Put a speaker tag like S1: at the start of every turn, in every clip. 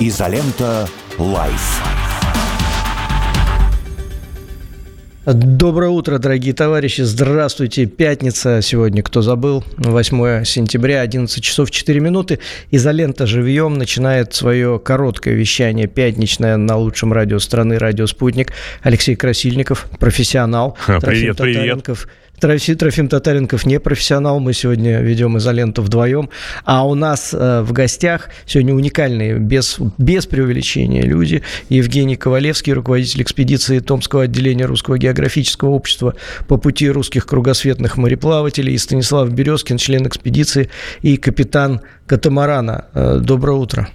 S1: Изолента. Live.
S2: Доброе утро, дорогие товарищи. Здравствуйте. Пятница сегодня, кто забыл. 8 сентября, 11 часов 4 минуты. Изолента живьем начинает свое короткое вещание пятничное на лучшем радио страны, радио «Спутник». Алексей Красильников, профессионал.
S3: Привет, привет.
S2: Трофим Татаренков не профессионал, мы сегодня ведем изоленту вдвоем. А у нас э, в гостях сегодня уникальные, без, без преувеличения люди. Евгений Ковалевский, руководитель экспедиции Томского отделения Русского географического общества по пути русских кругосветных мореплавателей, и Станислав Березкин, член экспедиции и капитан катамарана. Э, доброе утро.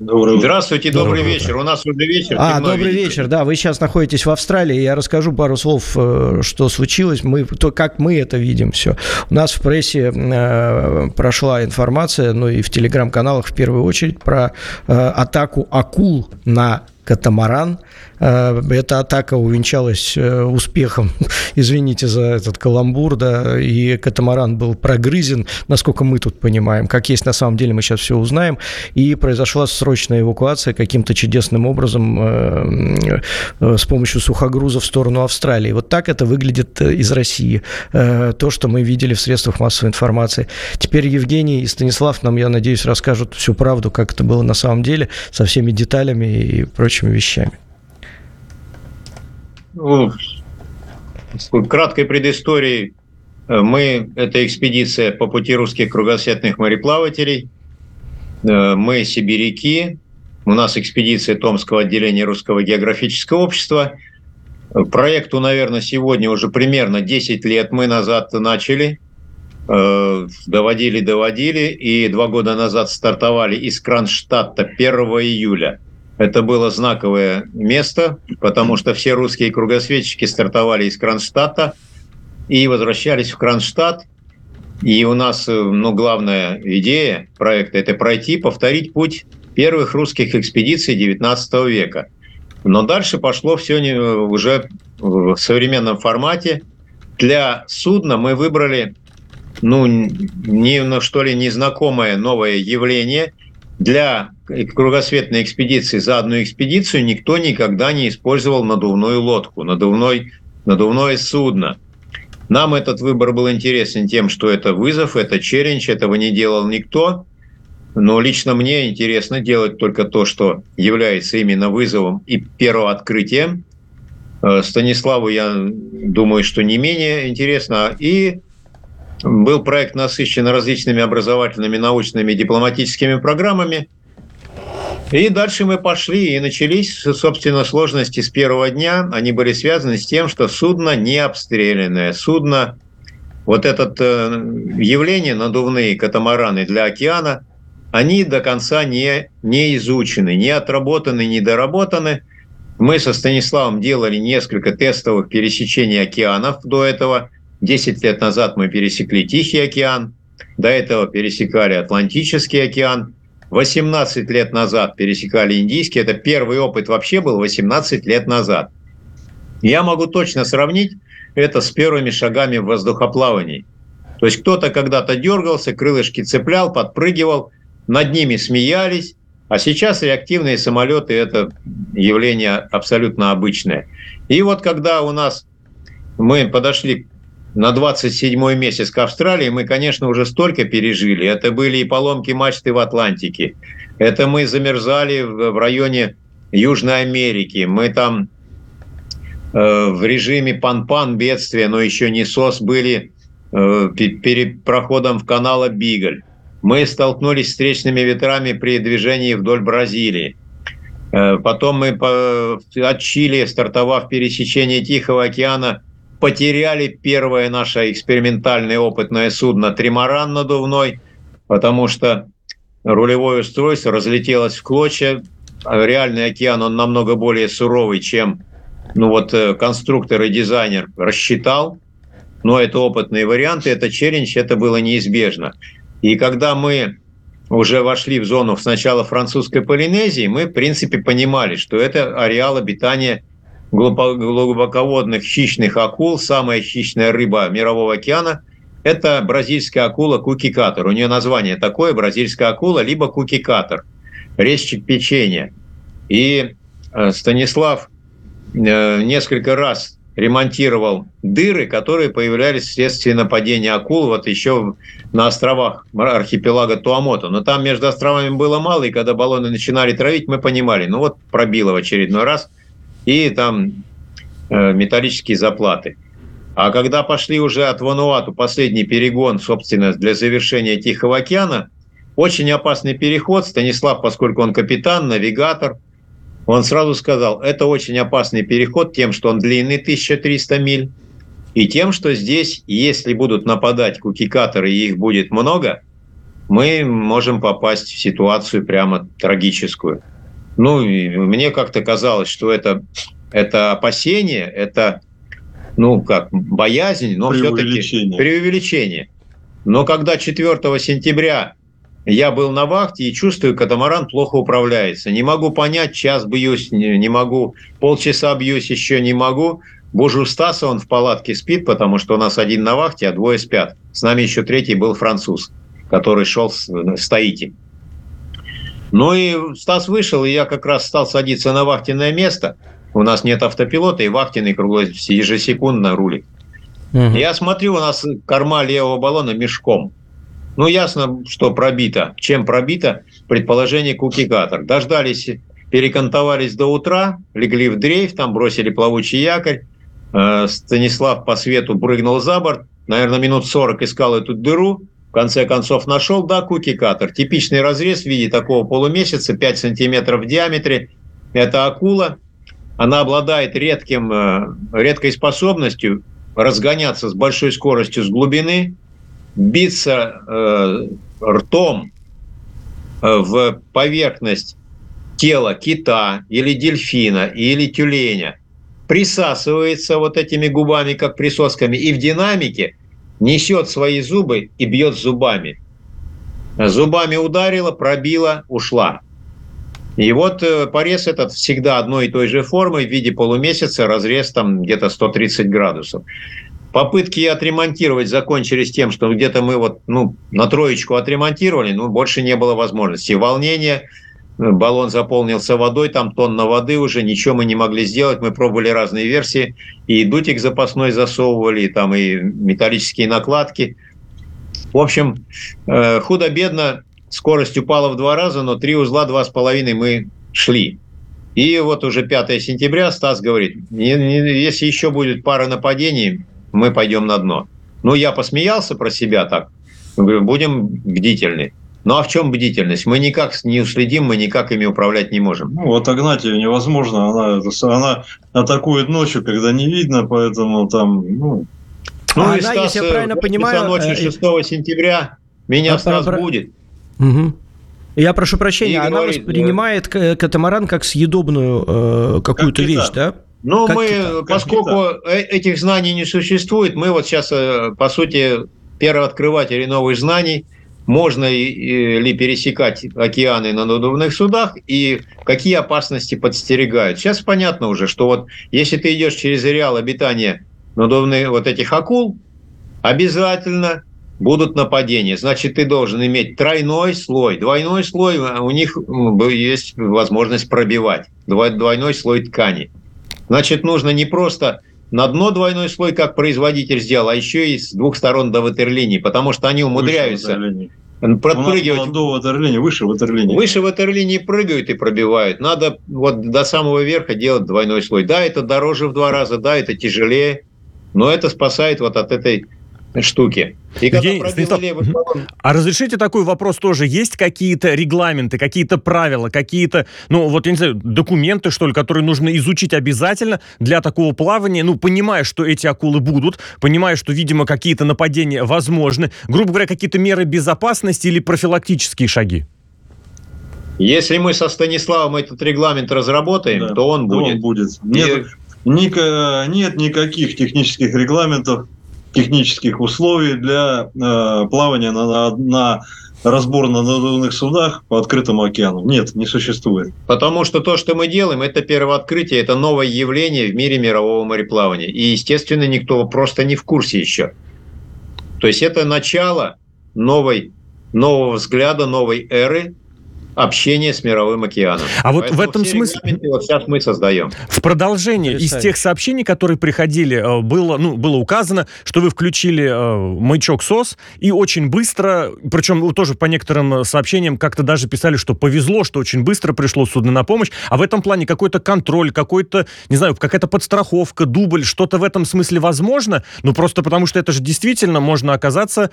S4: Утро. Здравствуйте, добрый вечер. У нас уже вечер.
S2: А, добрый видите. вечер, да. Вы сейчас находитесь в Австралии. Я расскажу пару слов, э, что случилось. Мы, то, как мы это видим все. У нас в прессе э, прошла информация, ну и в телеграм-каналах в первую очередь, про э, атаку акул на катамаран. Э, эта атака увенчалась э, успехом, извините за этот каламбур, да, и катамаран был прогрызен, насколько мы тут понимаем. Как есть на самом деле, мы сейчас все узнаем. И произошла срочная эвакуация каким-то чудесным образом э, с помощью сухогруза в сторону Австралии. Вот так это выглядит из России. То, что мы видели в средствах массовой информации. Теперь Евгений и Станислав нам, я надеюсь, расскажут всю правду, как это было на самом деле, со всеми деталями и прочим прочими вещами?
S4: Ну, краткой предыстории. Мы, это экспедиция по пути русских кругосветных мореплавателей. Мы сибиряки. У нас экспедиция Томского отделения Русского географического общества. Проекту, наверное, сегодня уже примерно 10 лет мы назад начали. Доводили, доводили. И два года назад стартовали из Кронштадта 1 июля – это было знаковое место, потому что все русские кругосветчики стартовали из Кронштадта и возвращались в Кронштадт. И у нас, ну, главная идея проекта – это пройти, повторить путь первых русских экспедиций XIX века. Но дальше пошло все уже в современном формате. Для судна мы выбрали, ну, не, ну, что ли, незнакомое новое явление – для кругосветной экспедиции за одну экспедицию никто никогда не использовал надувную лодку, надувной, надувное судно. Нам этот выбор был интересен тем, что это вызов, это челлендж, этого не делал никто. Но лично мне интересно делать только то, что является именно вызовом и первооткрытием. Э, Станиславу, я думаю, что не менее интересно. И был проект насыщен различными образовательными, научными, дипломатическими программами. И дальше мы пошли, и начались, собственно, сложности с первого дня. Они были связаны с тем, что судно не обстрелянное. Судно, вот это э, явление, надувные катамараны для океана, они до конца не, не изучены, не отработаны, не доработаны. Мы со Станиславом делали несколько тестовых пересечений океанов до этого – 10 лет назад мы пересекли Тихий океан, до этого пересекали Атлантический океан, 18 лет назад пересекали Индийский. Это первый опыт вообще был 18 лет назад. Я могу точно сравнить это с первыми шагами в воздухоплавании. То есть кто-то когда-то дергался, крылышки цеплял, подпрыгивал, над ними смеялись, а сейчас реактивные самолеты – это явление абсолютно обычное. И вот когда у нас мы подошли на 27 месяц к Австралии мы, конечно, уже столько пережили. Это были и поломки мачты в Атлантике. Это мы замерзали в районе Южной Америки. Мы там э, в режиме пан-пан бедствия, но еще не СОС, были э, перед проходом в канала Бигль. Мы столкнулись с встречными ветрами при движении вдоль Бразилии. Э, потом мы по, от Чили, стартовав пересечение Тихого океана, потеряли первое наше экспериментальное опытное судно «Тримаран» надувной, потому что рулевое устройство разлетелось в клочья. Реальный океан, он намного более суровый, чем ну вот, э, конструктор и дизайнер рассчитал. Но это опытные варианты, это челлендж, это было неизбежно. И когда мы уже вошли в зону сначала французской Полинезии, мы, в принципе, понимали, что это ареал обитания глубоководных хищных акул, самая хищная рыба Мирового океана – Это бразильская акула куки-катер. У нее название такое, бразильская акула, либо куки-катер, резчик печенья. И э, Станислав э, несколько раз ремонтировал дыры, которые появлялись вследствие нападения акул вот еще на островах архипелага Туамото. Но там между островами было мало, и когда баллоны начинали травить, мы понимали, ну вот пробило в очередной раз, и там э, металлические заплаты. А когда пошли уже от Вануату последний перегон, собственно, для завершения Тихого океана, очень опасный переход. Станислав, поскольку он капитан, навигатор, он сразу сказал, это очень опасный переход тем, что он длинный 1300 миль, и тем, что здесь, если будут нападать кукикаторы, и их будет много, мы можем попасть в ситуацию прямо трагическую. Ну, мне как-то казалось, что это, это опасение, это ну как, боязнь, но все-таки преувеличение. Но когда 4 сентября я был на вахте и чувствую, катамаран плохо управляется. Не могу понять, час бьюсь, не могу, полчаса бьюсь, еще не могу. Боже, у Стаса он в палатке спит, потому что у нас один на вахте, а двое спят. С нами еще третий был француз, который шел с Таити. Ну и Стас вышел, и я как раз стал садиться на вахтенное место – у нас нет автопилота, и вахтенный круглый ежесекундно рулит. Угу. Я смотрю, у нас корма левого баллона мешком. Ну, ясно, что пробито. Чем пробито? Предположение кукикатор. Дождались, перекантовались до утра, легли в дрейф, там бросили плавучий якорь. Э, Станислав по свету прыгнул за борт. Наверное, минут 40 искал эту дыру. Конце концов нашел, да, кукикатор. Типичный разрез в виде такого полумесяца, 5 сантиметров в диаметре. Это акула она обладает редким, э, редкой способностью разгоняться с большой скоростью с глубины, биться э, ртом э, в поверхность тела кита или дельфина или тюленя, присасывается вот этими губами, как присосками, и в динамике несет свои зубы и бьет зубами. Зубами ударила, пробила, ушла. И вот э, порез этот всегда одной и той же формы в виде полумесяца, разрез там где-то 130 градусов. Попытки отремонтировать закончились тем, что где-то мы вот ну, на троечку отремонтировали, но больше не было возможности. Волнение, баллон заполнился водой, там тонна воды уже, ничего мы не могли сделать. Мы пробовали разные версии, и дутик запасной засовывали, и там и металлические накладки. В общем, э, худо-бедно скорость упала в два раза, но три узла, два с половиной мы шли. И вот уже 5 сентября Стас говорит, если еще будет пара нападений, мы пойдем на дно. Ну, я посмеялся про себя так. Будем бдительны. Ну а в чем бдительность? Мы никак не уследим, мы никак ими управлять не можем.
S3: Ну, вот отогнать ее невозможно. Она, она атакует ночью, когда не видно, поэтому там... Ну,
S4: ну а и она, Стас, если я правильно понимаю... ночью 6 э, сентября меня а, Стас про... будет.
S2: Угу. Я прошу прощения, и она говорит, воспринимает э... катамаран как съедобную э, какую-то как вещь, да?
S4: Ну, как мы, кита, поскольку э, этих знаний не существует, мы вот сейчас, э, по сути, первооткрыватели новых знаний, можно ли пересекать океаны на надувных судах и какие опасности подстерегают. Сейчас понятно уже, что вот если ты идешь через ареал обитания надувных вот этих акул, обязательно будут нападения. Значит, ты должен иметь тройной слой. Двойной слой, а у них есть возможность пробивать. Двойной слой ткани. Значит, нужно не просто на дно двойной слой, как производитель сделал, а еще и с двух сторон до ватерлинии, потому что они умудряются
S3: подпрыгивать. до ватерлинии, выше ватерлинии.
S4: Выше ватерлинии прыгают и пробивают. Надо вот до самого верха делать двойной слой. Да, это дороже в два раза, да, это тяжелее, но это спасает вот от этой штуки.
S5: И когда Евгений, Станислав, левый а разрешите такой вопрос тоже? Есть какие-то регламенты, какие-то правила, какие-то, ну, вот, я не знаю, документы, что ли, которые нужно изучить обязательно для такого плавания, ну, понимая, что эти акулы будут, понимая, что, видимо, какие-то нападения возможны, грубо говоря, какие-то меры безопасности или профилактические шаги?
S4: Если мы со Станиславом этот регламент разработаем, да, то он будет. Он
S3: будет. Нет, И... нет никаких технических регламентов технических условий для э, плавания на, на, на разбор на надувных судах по открытому океану. Нет, не существует.
S4: Потому что то, что мы делаем, это первое открытие, это новое явление в мире мирового мореплавания. И, естественно, никто просто не в курсе еще. То есть это начало новой, нового взгляда, новой эры общения с мировым океаном.
S5: А вот Поэтому в этом смысле...
S4: Вот сейчас мы создаем.
S5: В продолжение из тех сообщений, которые приходили, э, было, ну, было указано, что вы включили э, маячок СОС и очень быстро, причем тоже по некоторым сообщениям как-то даже писали, что повезло, что очень быстро пришло судно на помощь, а в этом плане какой-то контроль, какой-то, не знаю, какая-то подстраховка, дубль, что-то в этом смысле возможно, ну просто потому что это же действительно можно оказаться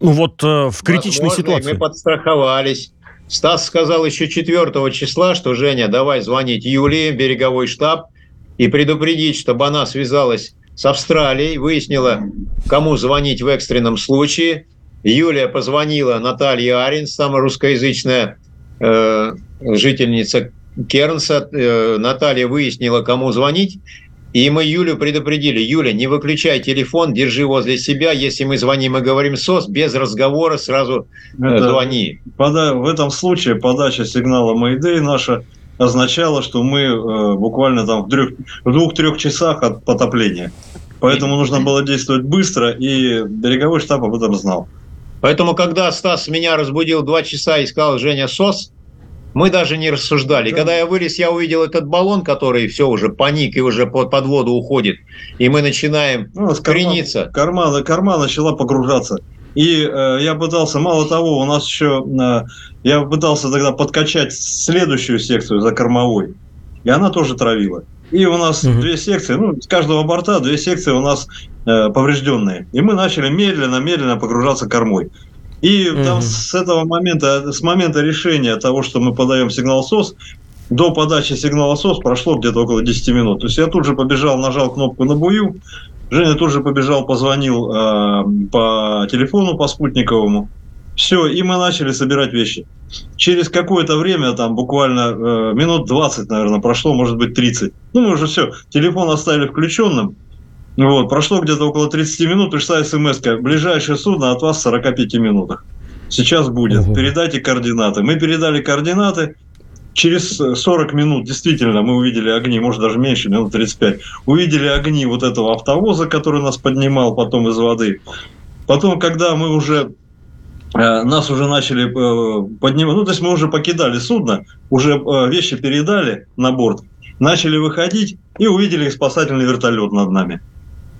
S5: ну вот э, в критичной Возможно, ситуации.
S4: мы подстраховались Стас сказал еще 4 числа, что Женя, давай звонить Юлии, береговой штаб, и предупредить, чтобы она связалась с Австралией, выяснила, кому звонить в экстренном случае. Юлия позвонила Наталье Аринс, самая русскоязычная э, жительница Кернса. Э, Наталья выяснила, кому звонить. И мы Юлю предупредили, Юля, не выключай телефон, держи возле себя. Если мы звоним и говорим СОС, без разговора сразу э, Это, звони.
S3: Пода- в этом случае подача сигнала Майдей наша означала, что мы э, буквально там в, трех, в двух-трех часах от потопления. Поэтому нужно было действовать быстро, и береговой штаб об этом знал.
S4: Поэтому, когда Стас меня разбудил два часа и сказал, Женя, СОС, мы даже не рассуждали. Да. Когда я вылез, я увидел этот баллон, который все уже паник и уже под, под воду уходит. И мы начинаем ну, крениться.
S3: Корма, корма начала погружаться. И э, я пытался, мало того, у нас еще, э, я пытался тогда подкачать следующую секцию за кормовой. И она тоже травила. И у нас угу. две секции, ну, с каждого борта две секции у нас э, поврежденные. И мы начали медленно-медленно погружаться кормой. И угу. там с этого момента, с момента решения того, что мы подаем сигнал СОС, до подачи сигнала СОС прошло где-то около 10 минут. То есть я тут же побежал, нажал кнопку на бую, Женя тут же побежал, позвонил э, по телефону, по спутниковому. Все, и мы начали собирать вещи. Через какое-то время, там буквально э, минут 20, наверное, прошло, может быть, 30. Ну, мы уже все, телефон оставили включенным. Вот, прошло где-то около 30 минут, пришла смс -ка. Ближайшее судно от вас в 45 минутах. Сейчас будет. Угу. Передайте координаты. Мы передали координаты. Через 40 минут действительно мы увидели огни, может даже меньше, минут 35. Увидели огни вот этого автовоза, который нас поднимал потом из воды. Потом, когда мы уже э, нас уже начали э, поднимать, ну то есть мы уже покидали судно, уже э, вещи передали на борт, начали выходить и увидели спасательный вертолет над нами.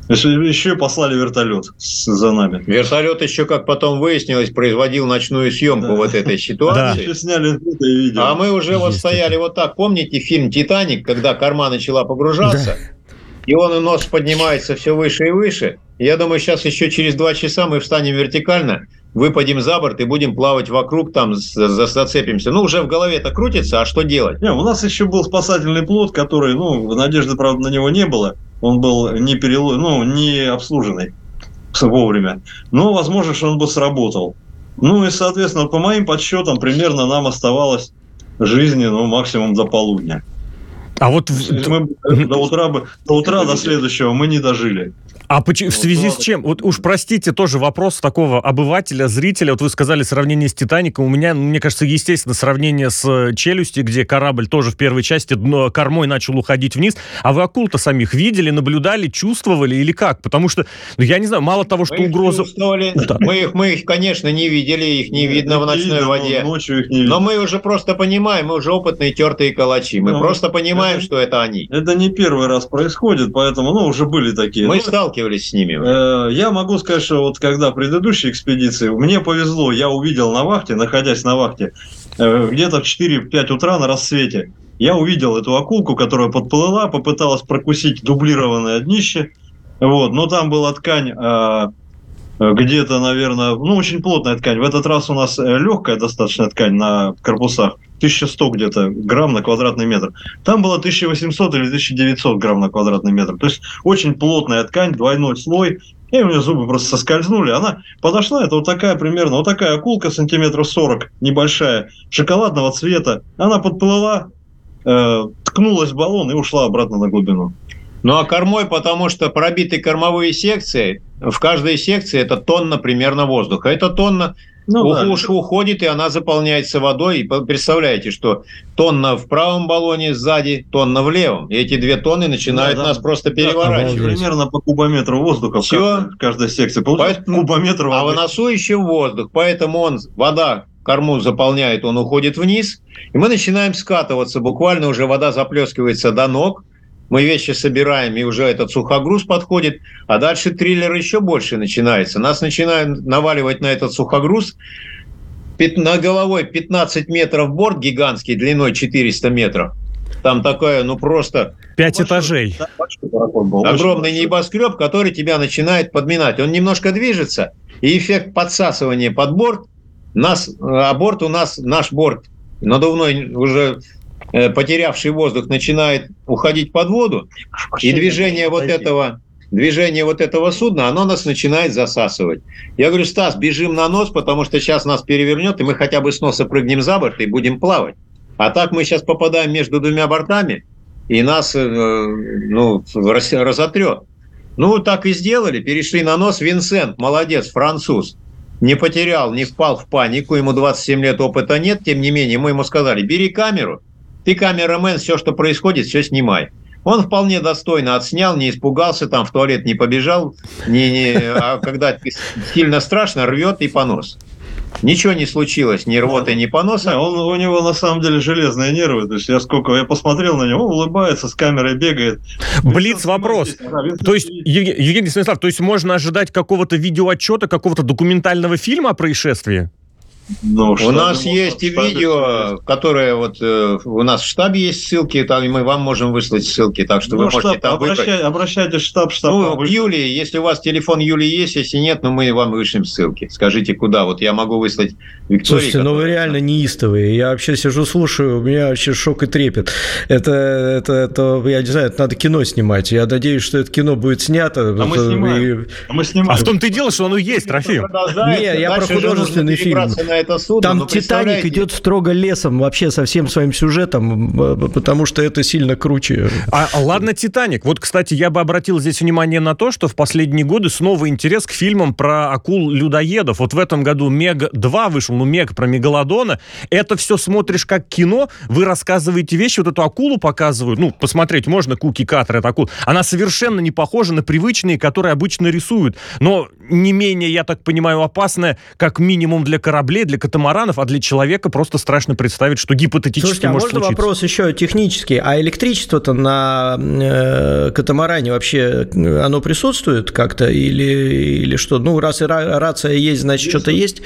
S3: Еще послали вертолет за нами.
S4: Вертолет еще, как потом выяснилось, производил ночную съемку да. вот этой ситуации. Да.
S3: сняли это видео.
S4: А мы уже вот стояли вот так. Помните фильм «Титаник», когда корма начала погружаться? Да. И он и нос поднимается все выше и выше. Я думаю, сейчас еще через два часа мы встанем вертикально, выпадем за борт и будем плавать вокруг, там зацепимся. Ну, уже в голове-то крутится, а что делать?
S3: Не, у нас еще был спасательный плод, который, ну, надежды, правда, на него не было он был не, перело... ну, не обслуженный вовремя. Но, возможно, что он бы сработал. Ну и, соответственно, по моим подсчетам, примерно нам оставалось жизни, ну, максимум до полудня.
S5: А вот
S3: мы до утра, до утра до следующего мы не дожили.
S5: А почему, в связи с чем? Вот уж простите, тоже вопрос такого обывателя, зрителя. Вот вы сказали сравнение с «Титаником». У меня, мне кажется, естественно, сравнение с э, «Челюстью», где корабль тоже в первой части дно, кормой начал уходить вниз. А вы акул-то самих видели, наблюдали, чувствовали или как? Потому что, ну, я не знаю, мало того, что мы угроза...
S4: Да. Мы, их, мы их, конечно, не видели, их не видно в ночной видно, воде. Ночью их не видно. Но мы уже просто понимаем, мы уже опытные тертые калачи. Мы ну, просто понимаем, это, что это они.
S3: Это не первый раз происходит, поэтому, ну, уже были такие.
S4: Мы
S3: ну,
S4: сталкивались сталкивались с ними?
S3: Э, я могу сказать, что вот когда предыдущие экспедиции, мне повезло, я увидел на вахте, находясь на вахте, э, где-то в 4-5 утра на рассвете, я увидел эту акулку, которая подплыла, попыталась прокусить дублированное днище, вот, но там была ткань э, где-то, наверное, ну, очень плотная ткань. В этот раз у нас легкая достаточно ткань на корпусах, 1100 где-то грамм на квадратный метр. Там было 1800 или 1900 грамм на квадратный метр. То есть очень плотная ткань, двойной слой. И у нее зубы просто соскользнули. Она подошла, это вот такая примерно, вот такая акулка сантиметров 40, небольшая, шоколадного цвета. Она подплыла, э, ткнулась в баллон и ушла обратно на глубину.
S4: Ну а кормой, потому что пробиты кормовые секции, в каждой секции это тонна примерно воздуха. Это тонна ну, уж да. уходит, и она заполняется водой. И представляете, что тонна в правом баллоне сзади, тонна в левом. И эти две тонны начинают да, нас да. просто переворачивать. Да,
S3: примерно по кубометру воздуха Все. в каждой секции.
S4: Получается По... кубометр воды. А в носу еще воздух. Поэтому он, вода корму заполняет, он уходит вниз. И мы начинаем скатываться. Буквально уже вода заплескивается до ног мы вещи собираем, и уже этот сухогруз подходит, а дальше триллер еще больше начинается. Нас начинают наваливать на этот сухогруз, на головой 15 метров борт гигантский, длиной 400 метров. Там такое, ну просто...
S5: Пять большой, этажей. Да,
S4: был, огромный небоскреб, который тебя начинает подминать. Он немножко движется, и эффект подсасывания под борт, нас, а борт у нас, наш борт надувной уже Э, потерявший воздух начинает уходить под воду, и движение вот этого движение вот этого судна, оно нас начинает засасывать. Я говорю, Стас, бежим на нос, потому что сейчас нас перевернет, и мы хотя бы с носа прыгнем за борт и будем плавать. А так мы сейчас попадаем между двумя бортами, и нас э, ну, разотрет. Ну, так и сделали, перешли на нос. Винсент, молодец, француз, не потерял, не впал в панику, ему 27 лет опыта нет, тем не менее, мы ему сказали, бери камеру, ты камерамен, все, что происходит, все снимай. Он вполне достойно отснял, не испугался, там в туалет не побежал, не, не, а когда сильно страшно, рвет и понос. Ничего не случилось, ни рвоты, ни поноса.
S3: он, у него на самом деле железные нервы. То есть я сколько я посмотрел на него, улыбается, с камерой бегает.
S5: Блиц вопрос. то есть, Евгений Станислав, то есть можно ожидать какого-то видеоотчета, какого-то документального фильма о происшествии?
S4: Ну, у нас есть и видео, которое вот э, у нас в штабе есть ссылки, там и мы вам можем выслать ссылки, так что ну, вы штаб, можете там
S3: обращай, выбрать. Обращайтесь в штаб, штаб.
S4: Ну, к Юлии, если у вас телефон Юлии есть, если нет, ну мы вам вышлем ссылки. Скажите, куда? Вот я могу выслать
S2: Виктории. Слушайте, которая... ну вы реально неистовые. Я вообще сижу, слушаю, у меня вообще шок и трепет. Это, это, это я не знаю, это надо кино снимать. Я надеюсь, что это кино будет снято.
S5: А мы снимаем. И... А, мы снимаем. а в том-то и дело, что оно есть, Трофим.
S2: Не, я про художественный фильм это судно. Там «Титаник» идет строго лесом вообще со всем своим сюжетом, потому что это сильно круче.
S5: А, а ладно, «Титаник». Вот, кстати, я бы обратил здесь внимание на то, что в последние годы снова интерес к фильмам про акул-людоедов. Вот в этом году «Мег-2» вышел, ну, «Мег» про Мегалодона. Это все смотришь как кино, вы рассказываете вещи, вот эту акулу показывают, ну, посмотреть можно, Куки Катер, это акул. Она совершенно не похожа на привычные, которые обычно рисуют. Но не менее, я так понимаю, опасная, как минимум для кораблей, для катамаранов, а для человека просто страшно представить, что гипотетически Слушайте, а может
S2: можно случиться. вопрос еще технический? А электричество-то на э, катамаране вообще, э, оно присутствует как-то или, или что? Ну, раз и рация есть, значит, что-то есть?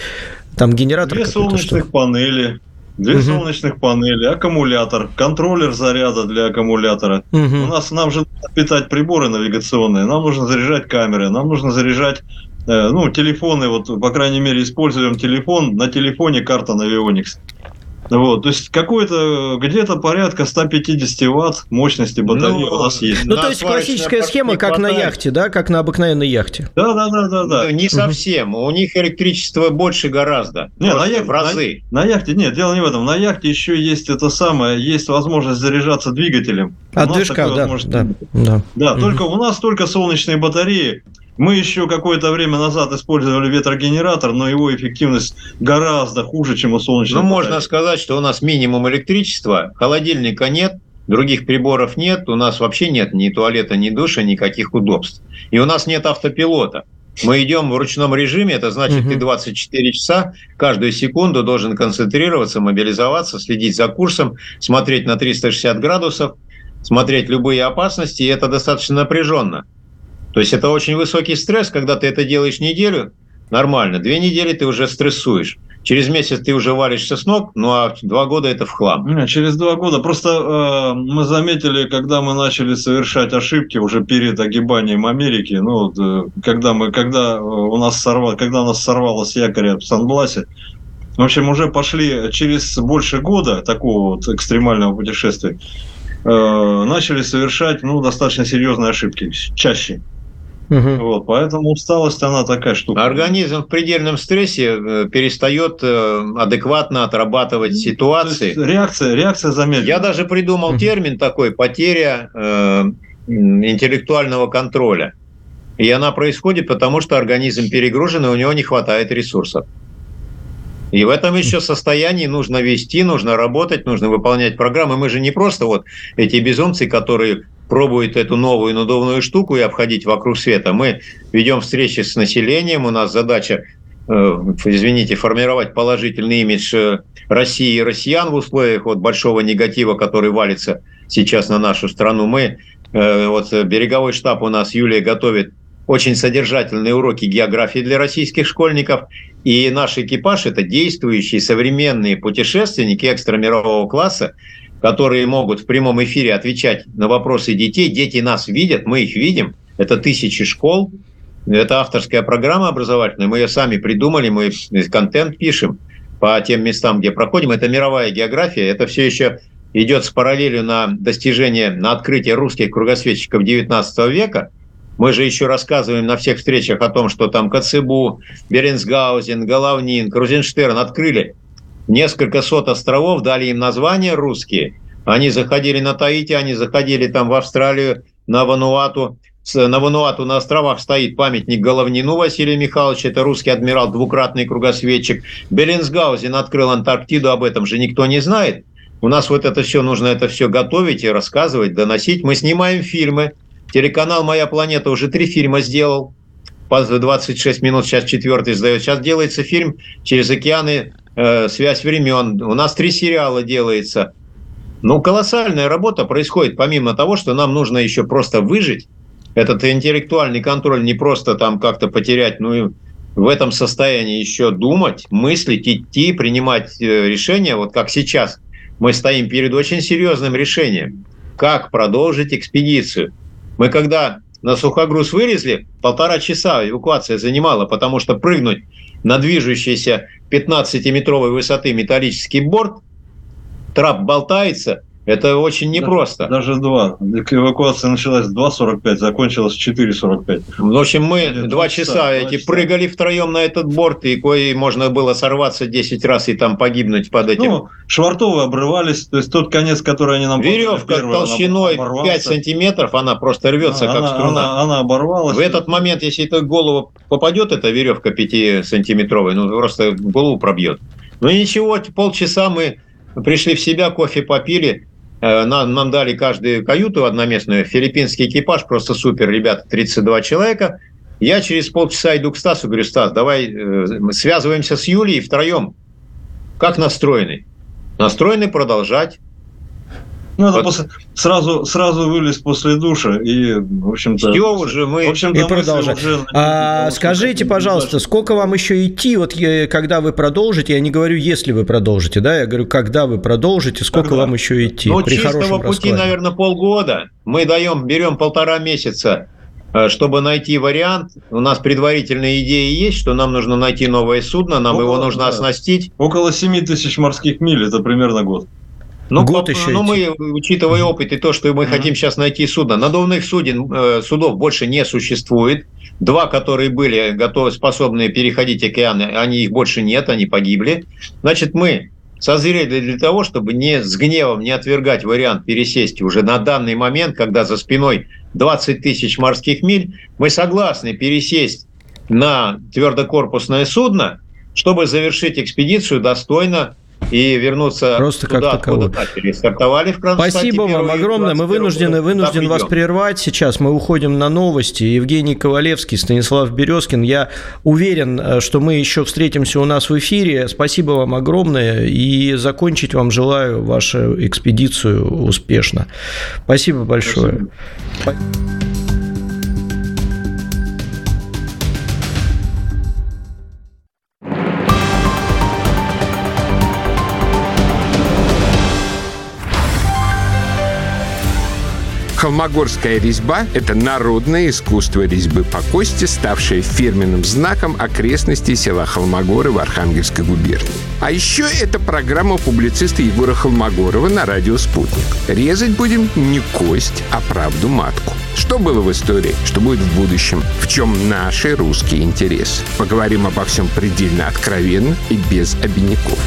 S2: Там генератор
S3: Две солнечных что? панели, Две угу. солнечных панели, аккумулятор, контроллер заряда для аккумулятора. Угу. У нас нам же надо питать приборы навигационные, нам нужно заряжать камеры, нам нужно заряжать ну, телефоны, вот, по крайней мере, используем телефон, на телефоне карта Navionics. Вот, то есть какой-то где-то порядка 150 ватт мощности батареи ну, у нас есть.
S2: Ну, то есть классическая схема, как на яхте, да, как на обыкновенной яхте.
S3: Да, да, да, да, да.
S4: Ну, не совсем. У них электричество больше гораздо.
S3: Нет, на яхте, в разы. На, на яхте, нет, дело не в этом. На яхте еще есть это самое, есть возможность заряжаться двигателем.
S2: От движка, да, да,
S3: да. Да, угу. только у нас только солнечные батареи. Мы еще какое-то время назад использовали ветрогенератор, но его эффективность гораздо хуже, чем у солнечного.
S4: Ну, можно сказать, что у нас минимум электричества, холодильника нет, других приборов нет, у нас вообще нет ни туалета, ни душа, никаких удобств. И у нас нет автопилота. Мы идем в ручном режиме, это значит, угу. ты 24 часа каждую секунду должен концентрироваться, мобилизоваться, следить за курсом, смотреть на 360 градусов, смотреть любые опасности, и это достаточно напряженно. То есть это очень высокий стресс, когда ты это делаешь неделю, нормально. Две недели ты уже стрессуешь. Через месяц ты уже валишься с ног, ну а два года это в хлам.
S3: Нет, через два года. Просто э, мы заметили, когда мы начали совершать ошибки уже перед огибанием Америки, ну, вот, э, когда, мы, когда, у нас сорвало, когда у нас сорвалось якоря в Сан-Бласе, в общем, уже пошли через больше года такого вот экстремального путешествия, э, начали совершать ну, достаточно серьезные ошибки, чаще. Угу. Вот, поэтому усталость, она такая штука.
S4: Организм в предельном стрессе э, перестает э, адекватно отрабатывать ну, ситуации.
S3: Реакция, реакция замедлена.
S4: Я даже придумал угу. термин такой потеря э, интеллектуального контроля. И она происходит потому, что организм перегружен, и у него не хватает ресурсов. И в этом еще состоянии нужно вести, нужно работать, нужно выполнять программы. Мы же не просто вот эти безумцы, которые пробуют эту новую надувную штуку и обходить вокруг света. Мы ведем встречи с населением, у нас задача э, извините, формировать положительный имидж э, России и россиян в условиях вот большого негатива, который валится сейчас на нашу страну. Мы, э, вот береговой штаб у нас, Юлия, готовит очень содержательные уроки географии для российских школьников. И наш экипаж – это действующие современные путешественники экстрамирового класса, которые могут в прямом эфире отвечать на вопросы детей. Дети нас видят, мы их видим. Это тысячи школ. Это авторская программа образовательная. Мы ее сами придумали, мы контент пишем по тем местам, где проходим. Это мировая география. Это все еще идет с параллелью на достижение, на открытие русских кругосветчиков XIX века. Мы же еще рассказываем на всех встречах о том, что там Коцебу, Беренсгаузен, Головнин, Крузенштерн открыли несколько сот островов, дали им названия русские. Они заходили на Таити, они заходили там в Австралию, на Вануату. На Вануату на островах стоит памятник Головнину Василию Михайловичу, это русский адмирал, двукратный кругосветчик. Беллинсгаузен открыл Антарктиду, об этом же никто не знает. У нас вот это все, нужно это все готовить и рассказывать, доносить. Мы снимаем фильмы. Телеканал «Моя планета» уже три фильма сделал. По 26 минут, сейчас четвертый сдает. Сейчас делается фильм «Через океаны. Э, связь времен». У нас три сериала делается. Ну, колоссальная работа происходит, помимо того, что нам нужно еще просто выжить. Этот интеллектуальный контроль не просто там как-то потерять, ну и в этом состоянии еще думать, мыслить, идти, принимать э, решения, вот как сейчас мы стоим перед очень серьезным решением, как продолжить экспедицию. Мы когда на сухогруз вылезли, полтора часа эвакуация занимала, потому что прыгнуть на движущийся 15-метровой высоты металлический борт, трап болтается, это очень непросто.
S3: Даже, даже два. Эвакуация началась в 2.45, закончилась в 4.45.
S4: В общем, мы два часа, часа эти часа. прыгали втроем на этот борт, и кое можно было сорваться 10 раз и там погибнуть под этим. Ну,
S3: швартовы обрывались, то есть тот конец, который они нам...
S4: Веревка первый, толщиной 5 сантиметров, она просто рвется, она, как струна.
S3: Она, она оборвалась.
S4: В этот момент, если это голову попадет, эта веревка 5-сантиметровая, ну, просто голову пробьет. Ну ничего, полчаса мы пришли в себя, кофе попили, нам, нам дали каждую каюту одноместную. Филиппинский экипаж, просто супер, ребята, 32 человека. Я через полчаса иду к Стасу, говорю, Стас, давай э, связываемся с Юлией втроем. Как настроены? Настроены продолжать.
S3: Ну, это вот. после, сразу, сразу вылез после душа и, в общем-то...
S4: Все уже мы...
S2: В общем-то, и продолжаем. Уже... А, скажите, пожалуйста, сколько вам еще идти, вот когда вы продолжите, я не говорю, если вы продолжите, да, я говорю, когда вы продолжите, сколько когда? вам еще идти
S4: ну, при чистого пути, раскладе? наверное, полгода. Мы даем, берем полтора месяца э, чтобы найти вариант, у нас предварительные идеи есть, что нам нужно найти новое судно, нам около, его нужно да. оснастить.
S3: Около 7 тысяч морских миль, это примерно год.
S4: Ну, Год по, еще ну мы, учитывая опыт и то, что мы mm-hmm. хотим сейчас найти судно, надувных суден, э, судов больше не существует. Два, которые были готовы, способны переходить океаны, они их больше нет, они погибли. Значит, мы созрели для того, чтобы не с гневом не отвергать вариант пересесть уже на данный момент, когда за спиной 20 тысяч морских миль, мы согласны пересесть на твердокорпусное судно, чтобы завершить экспедицию достойно и вернуться
S2: Просто туда, как откуда
S4: начали. Стартовали в.
S2: Спасибо вам огромное. Мы вынуждены, вынуждены вас прервать сейчас. Мы уходим на новости. Евгений Ковалевский, Станислав Березкин. Я уверен, э, что мы еще встретимся у нас в эфире. Спасибо вам огромное. И закончить вам желаю вашу экспедицию успешно. Спасибо большое. Спасибо.
S6: Холмогорская резьба – это народное искусство резьбы по кости, ставшее фирменным знаком окрестностей села Холмогоры в Архангельской губернии. А еще это программа публициста Егора Холмогорова на радио «Спутник». Резать будем не кость, а правду матку. Что было в истории, что будет в будущем, в чем наши русские интересы. Поговорим обо всем предельно откровенно и без обиняков.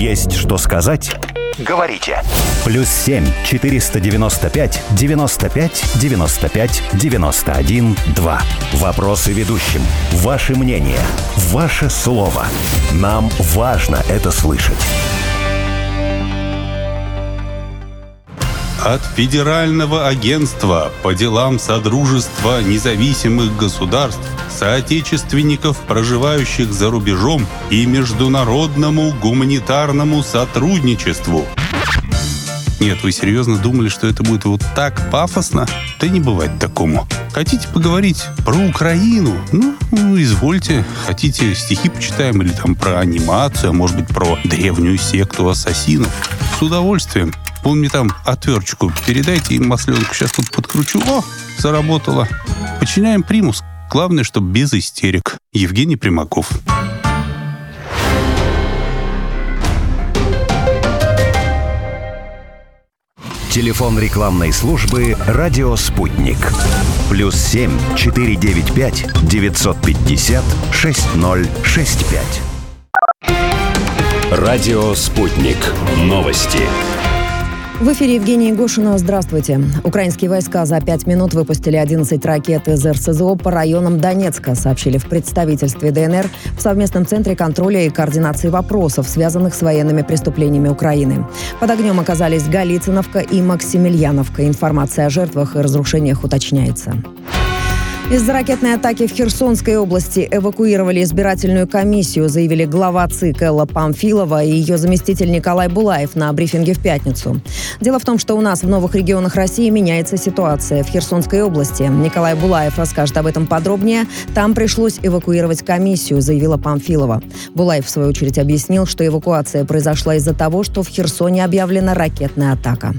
S1: Есть что сказать? Говорите. Плюс 7 495 95 95 91 2. Вопросы ведущим. Ваше мнение. Ваше слово. Нам важно это слышать.
S7: От Федерального агентства по делам Содружества независимых государств, соотечественников, проживающих за рубежом и международному гуманитарному сотрудничеству. Нет, вы серьезно думали, что это будет вот так пафосно? Да не бывать такому. Хотите поговорить про Украину? Ну, ну, извольте. Хотите стихи почитаем или там про анимацию, а может быть про древнюю секту ассасинов? С удовольствием. Вон мне там отверточку передайте и масленку сейчас тут подкручу. О, заработало. Подчиняем примус. Главное, чтобы без истерик. Евгений Примаков.
S1: Телефон рекламной службы «Радио Спутник». Плюс 7 495 950 6065. Радио «Спутник». Новости.
S8: В эфире Евгений Гошина. Здравствуйте. Украинские войска за пять минут выпустили 11 ракет из РСЗО по районам Донецка, сообщили в представительстве ДНР в совместном центре контроля и координации вопросов, связанных с военными преступлениями Украины. Под огнем оказались Голицыновка и Максимильяновка. Информация о жертвах и разрушениях уточняется. Из-за ракетной атаки в Херсонской области эвакуировали избирательную комиссию, заявили глава ЦИК Элла Памфилова и ее заместитель Николай Булаев на брифинге в пятницу. Дело в том, что у нас в новых регионах России меняется ситуация. В Херсонской области Николай Булаев расскажет об этом подробнее. Там пришлось эвакуировать комиссию, заявила Памфилова. Булаев, в свою очередь, объяснил, что эвакуация произошла из-за того, что в Херсоне объявлена ракетная атака.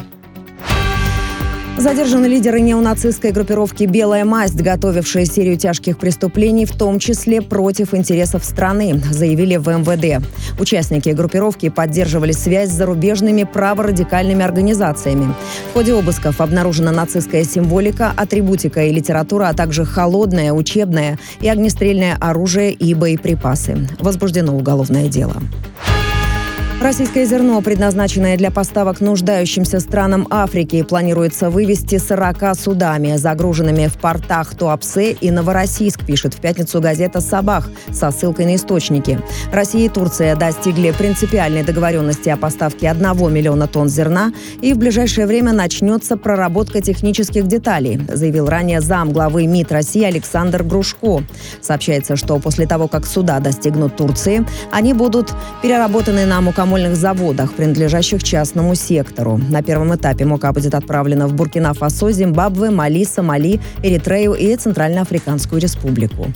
S8: Задержаны лидеры неонацистской группировки «Белая масть», готовившие серию тяжких преступлений, в том числе против интересов страны, заявили в МВД. Участники группировки поддерживали связь с зарубежными праворадикальными организациями. В ходе обысков обнаружена нацистская символика, атрибутика и литература, а также холодное, учебное и огнестрельное оружие и боеприпасы. Возбуждено уголовное дело. Российское зерно, предназначенное для поставок нуждающимся странам Африки, планируется вывести 40 судами, загруженными в портах Туапсе и Новороссийск, пишет в пятницу газета «Сабах» со ссылкой на источники. Россия и Турция достигли принципиальной договоренности о поставке 1 миллиона тонн зерна, и в ближайшее время начнется проработка технических деталей, заявил ранее зам главы МИД России Александр Грушко. Сообщается, что после того, как суда достигнут Турции, они будут переработаны на мукомольные мукомольных заводах, принадлежащих частному сектору. На первом этапе мука будет отправлена в Буркина-Фасо, Зимбабве, Мали, Сомали, Эритрею и Центральноафриканскую республику.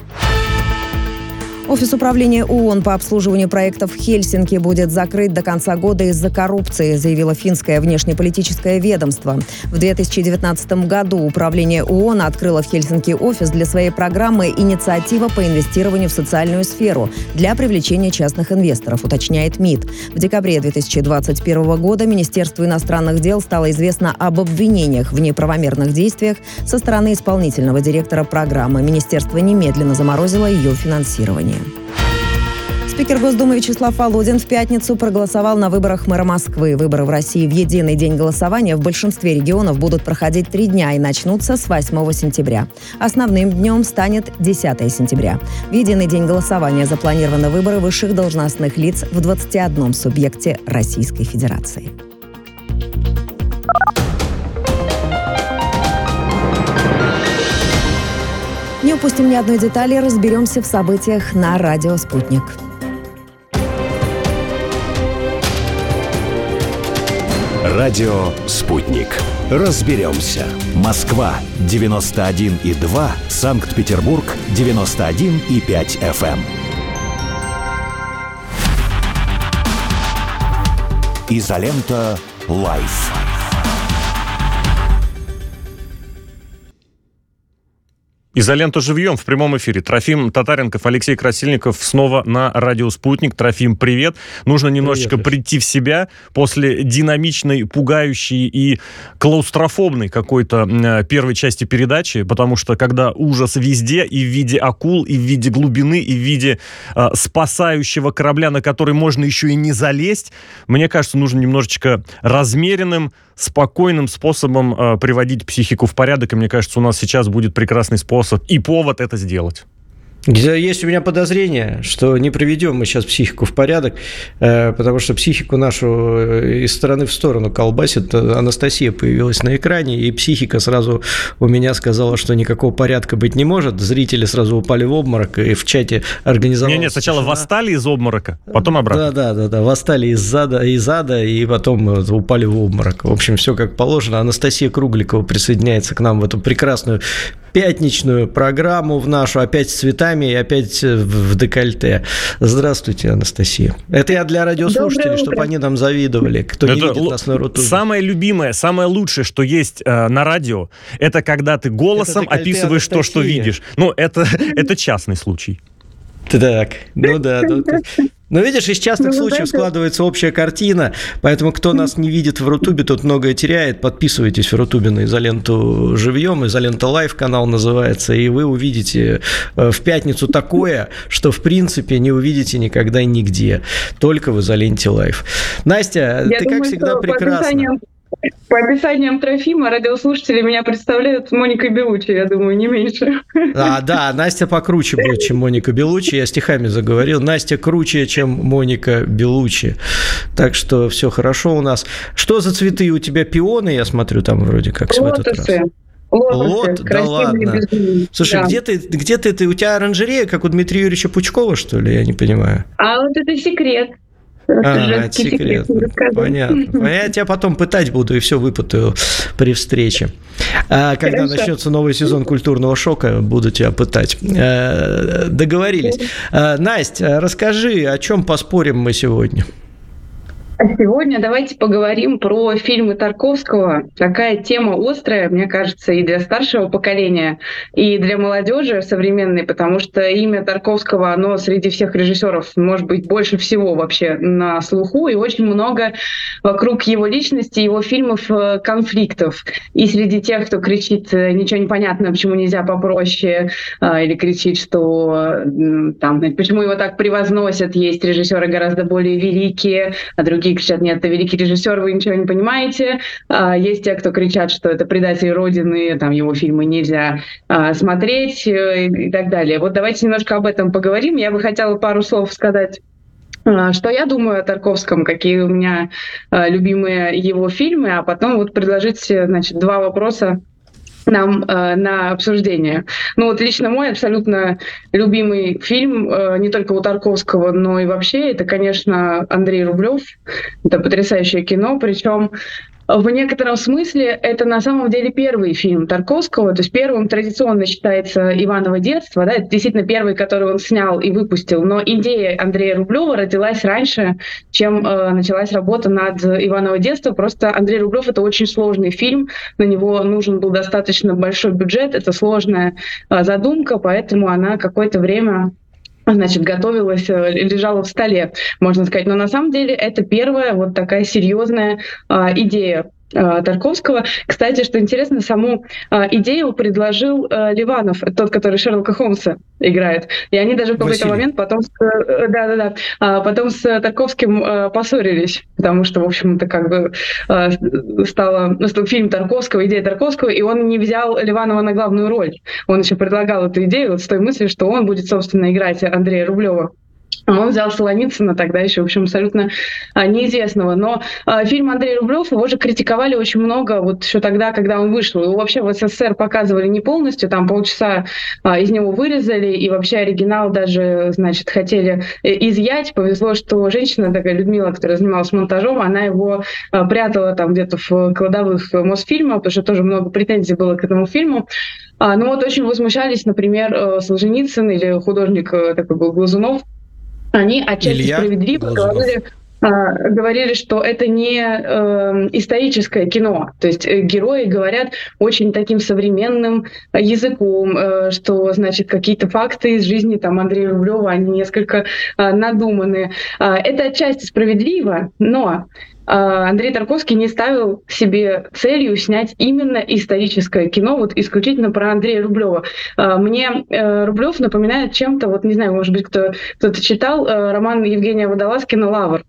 S8: Офис управления ООН по обслуживанию проектов в Хельсинки будет закрыт до конца года из-за коррупции, заявило финское внешнеполитическое ведомство. В 2019 году управление ООН открыло в Хельсинки офис для своей программы «Инициатива по инвестированию в социальную сферу» для привлечения частных инвесторов, уточняет МИД. В декабре 2021 года Министерству иностранных дел стало известно об обвинениях в неправомерных действиях со стороны исполнительного директора программы. Министерство немедленно заморозило ее финансирование. Спикер Госдумы Вячеслав Володин в пятницу проголосовал на выборах мэра Москвы. Выборы в России в единый день голосования в большинстве регионов будут проходить три дня и начнутся с 8 сентября. Основным днем станет 10 сентября. В единый день голосования запланированы выборы высших должностных лиц в 21 субъекте Российской Федерации. Упустим ни одной детали, разберемся в событиях на радио «Спутник».
S1: Радио «Спутник». Разберемся. Москва, 91,2. Санкт-Петербург, 91,5 FM. Изолента «Live».
S5: Изолента живьем в прямом эфире. Трофим Татаренков, Алексей Красильников снова на радио «Спутник». Трофим, привет. Нужно немножечко привет. прийти в себя после динамичной, пугающей и клаустрофобной какой-то э, первой части передачи, потому что когда ужас везде, и в виде акул, и в виде глубины, и в виде э, спасающего корабля, на который можно еще и не залезть, мне кажется, нужно немножечко размеренным, спокойным способом э, приводить психику в порядок, и мне кажется, у нас сейчас будет прекрасный способ и повод это сделать.
S2: Есть у меня подозрение, что не приведем мы сейчас психику в порядок, э, потому что психику нашу э, из стороны в сторону колбасит. Анастасия появилась на экране, и психика сразу у меня сказала, что никакого порядка быть не может. Зрители сразу упали в обморок, и в чате организовали...
S5: Не, не, сначала тишина. восстали из обморока, потом обратно.
S2: Да, да, да, да, восстали из зада, из ада, и потом упали в обморок. В общем, все как положено. Анастасия Кругликова присоединяется к нам в эту прекрасную пятничную программу в нашу, опять с цветами и опять в декольте. Здравствуйте, Анастасия. Это я для радиослушателей, чтобы они нам завидовали, кто это не видит нас на рутубе.
S5: Самое любимое, самое лучшее, что есть э, на радио, это когда ты голосом описываешь то, что видишь. Ну, это, это частный случай.
S2: Так, ну да. Ну, но видишь, из частных ну, случаев да, складывается общая картина, поэтому кто нас не видит в Рутубе, тот многое теряет. Подписывайтесь в Рутубе на изоленту живьем, изолента live канал называется, и вы увидите э, в пятницу такое, что в принципе не увидите никогда нигде, только в изоленте live. Настя, Я ты думаю, как всегда прекрасна.
S9: По описаниям Трофима радиослушатели меня представляют Моникой Белучи, я думаю, не меньше.
S2: А, да, Настя покруче будет, чем Моника Белучи. Я стихами заговорил. Настя круче, чем Моника Белучи. Так что все хорошо у нас. Что за цветы у тебя? Пионы, я смотрю, там вроде как
S9: в этот раз. Лотосы,
S2: Лот, да ладно. Слушай, да. где ты, где ты, ты, у тебя оранжерея, как у Дмитрия Юрьевича Пучкова, что ли? Я не понимаю.
S9: А вот это секрет.
S2: А, это секрет. Понятно. Я тебя потом пытать буду и все выпытаю при встрече. А когда Хорошо. начнется новый сезон культурного шока, буду тебя пытать. Э, договорились. Э, Настя, расскажи, о чем поспорим мы сегодня?
S9: А сегодня давайте поговорим про фильмы Тарковского. Такая тема острая, мне кажется, и для старшего поколения, и для молодежи современной, потому что имя Тарковского, оно среди всех режиссеров, может быть, больше всего вообще на слуху, и очень много вокруг его личности, его фильмов э, конфликтов. И среди тех, кто кричит э, «ничего не понятно, почему нельзя попроще», э, или кричит, что там, почему его так превозносят, есть режиссеры гораздо более великие, а другие другие кричат, нет, это великий режиссер, вы ничего не понимаете. А, есть те, кто кричат, что это предатель Родины, там его фильмы нельзя а, смотреть э, и так далее. Вот давайте немножко об этом поговорим. Я бы хотела пару слов сказать а, что я думаю о Тарковском, какие у меня любимые его фильмы, а потом вот предложить значит, два вопроса нам э, на обсуждение. Ну вот лично мой абсолютно любимый фильм, э, не только у Тарковского, но и вообще, это, конечно, Андрей Рублев. Это потрясающее кино, причем в некотором смысле это на самом деле первый фильм Тарковского, то есть первым традиционно считается Иваново детство, да, это действительно первый, который он снял и выпустил, но идея Андрея Рублева родилась раньше, чем э, началась работа над Иваново детство, просто Андрей Рублев это очень сложный фильм, на него нужен был достаточно большой бюджет, это сложная э, задумка, поэтому она какое-то время значит, готовилась, э, лежала в столе, можно сказать. Но на самом деле это первая вот такая серьезная а, идея Тарковского. Кстати, что интересно, саму э, идею предложил э, Ливанов, тот, который Шерлока Холмса играет. И они даже в какой-то момент потом с, да, да, да, а потом с Тарковским поссорились, потому что, в общем, это как бы стало ну, фильм Тарковского, идея Тарковского, и он не взял Ливанова на главную роль. Он еще предлагал эту идею вот с той мыслью, что он будет, собственно, играть Андрея Рублева. Он взял Солоницына, тогда еще, в общем, абсолютно а, неизвестного. Но а, фильм Андрей Рублев, его же критиковали очень много вот еще тогда, когда он вышел. Его вообще в СССР показывали не полностью, там полчаса а, из него вырезали, и вообще оригинал даже, значит, хотели э, изъять. Повезло, что женщина такая, Людмила, которая занималась монтажом, она его а, прятала там где-то в кладовых Мосфильма, потому что тоже много претензий было к этому фильму. А, ну вот очень возмущались, например, э, Солженицын или художник э, такой был Глазунов, они отчасти Илья справедливо Глазунов. говорили, говорили, что это не э, историческое кино. То есть э, герои говорят очень таким современным языком, э, что, значит, какие-то факты из жизни там Андрея Рублева, они несколько э, надуманы. Э, это отчасти справедливо, но а, Андрей Тарковский не ставил себе целью снять именно историческое кино, вот исключительно про Андрея Рублева. А, мне э, Рублев напоминает чем-то, вот не знаю, может быть, кто, кто-то читал э, роман Евгения Водолазкина «Лавр».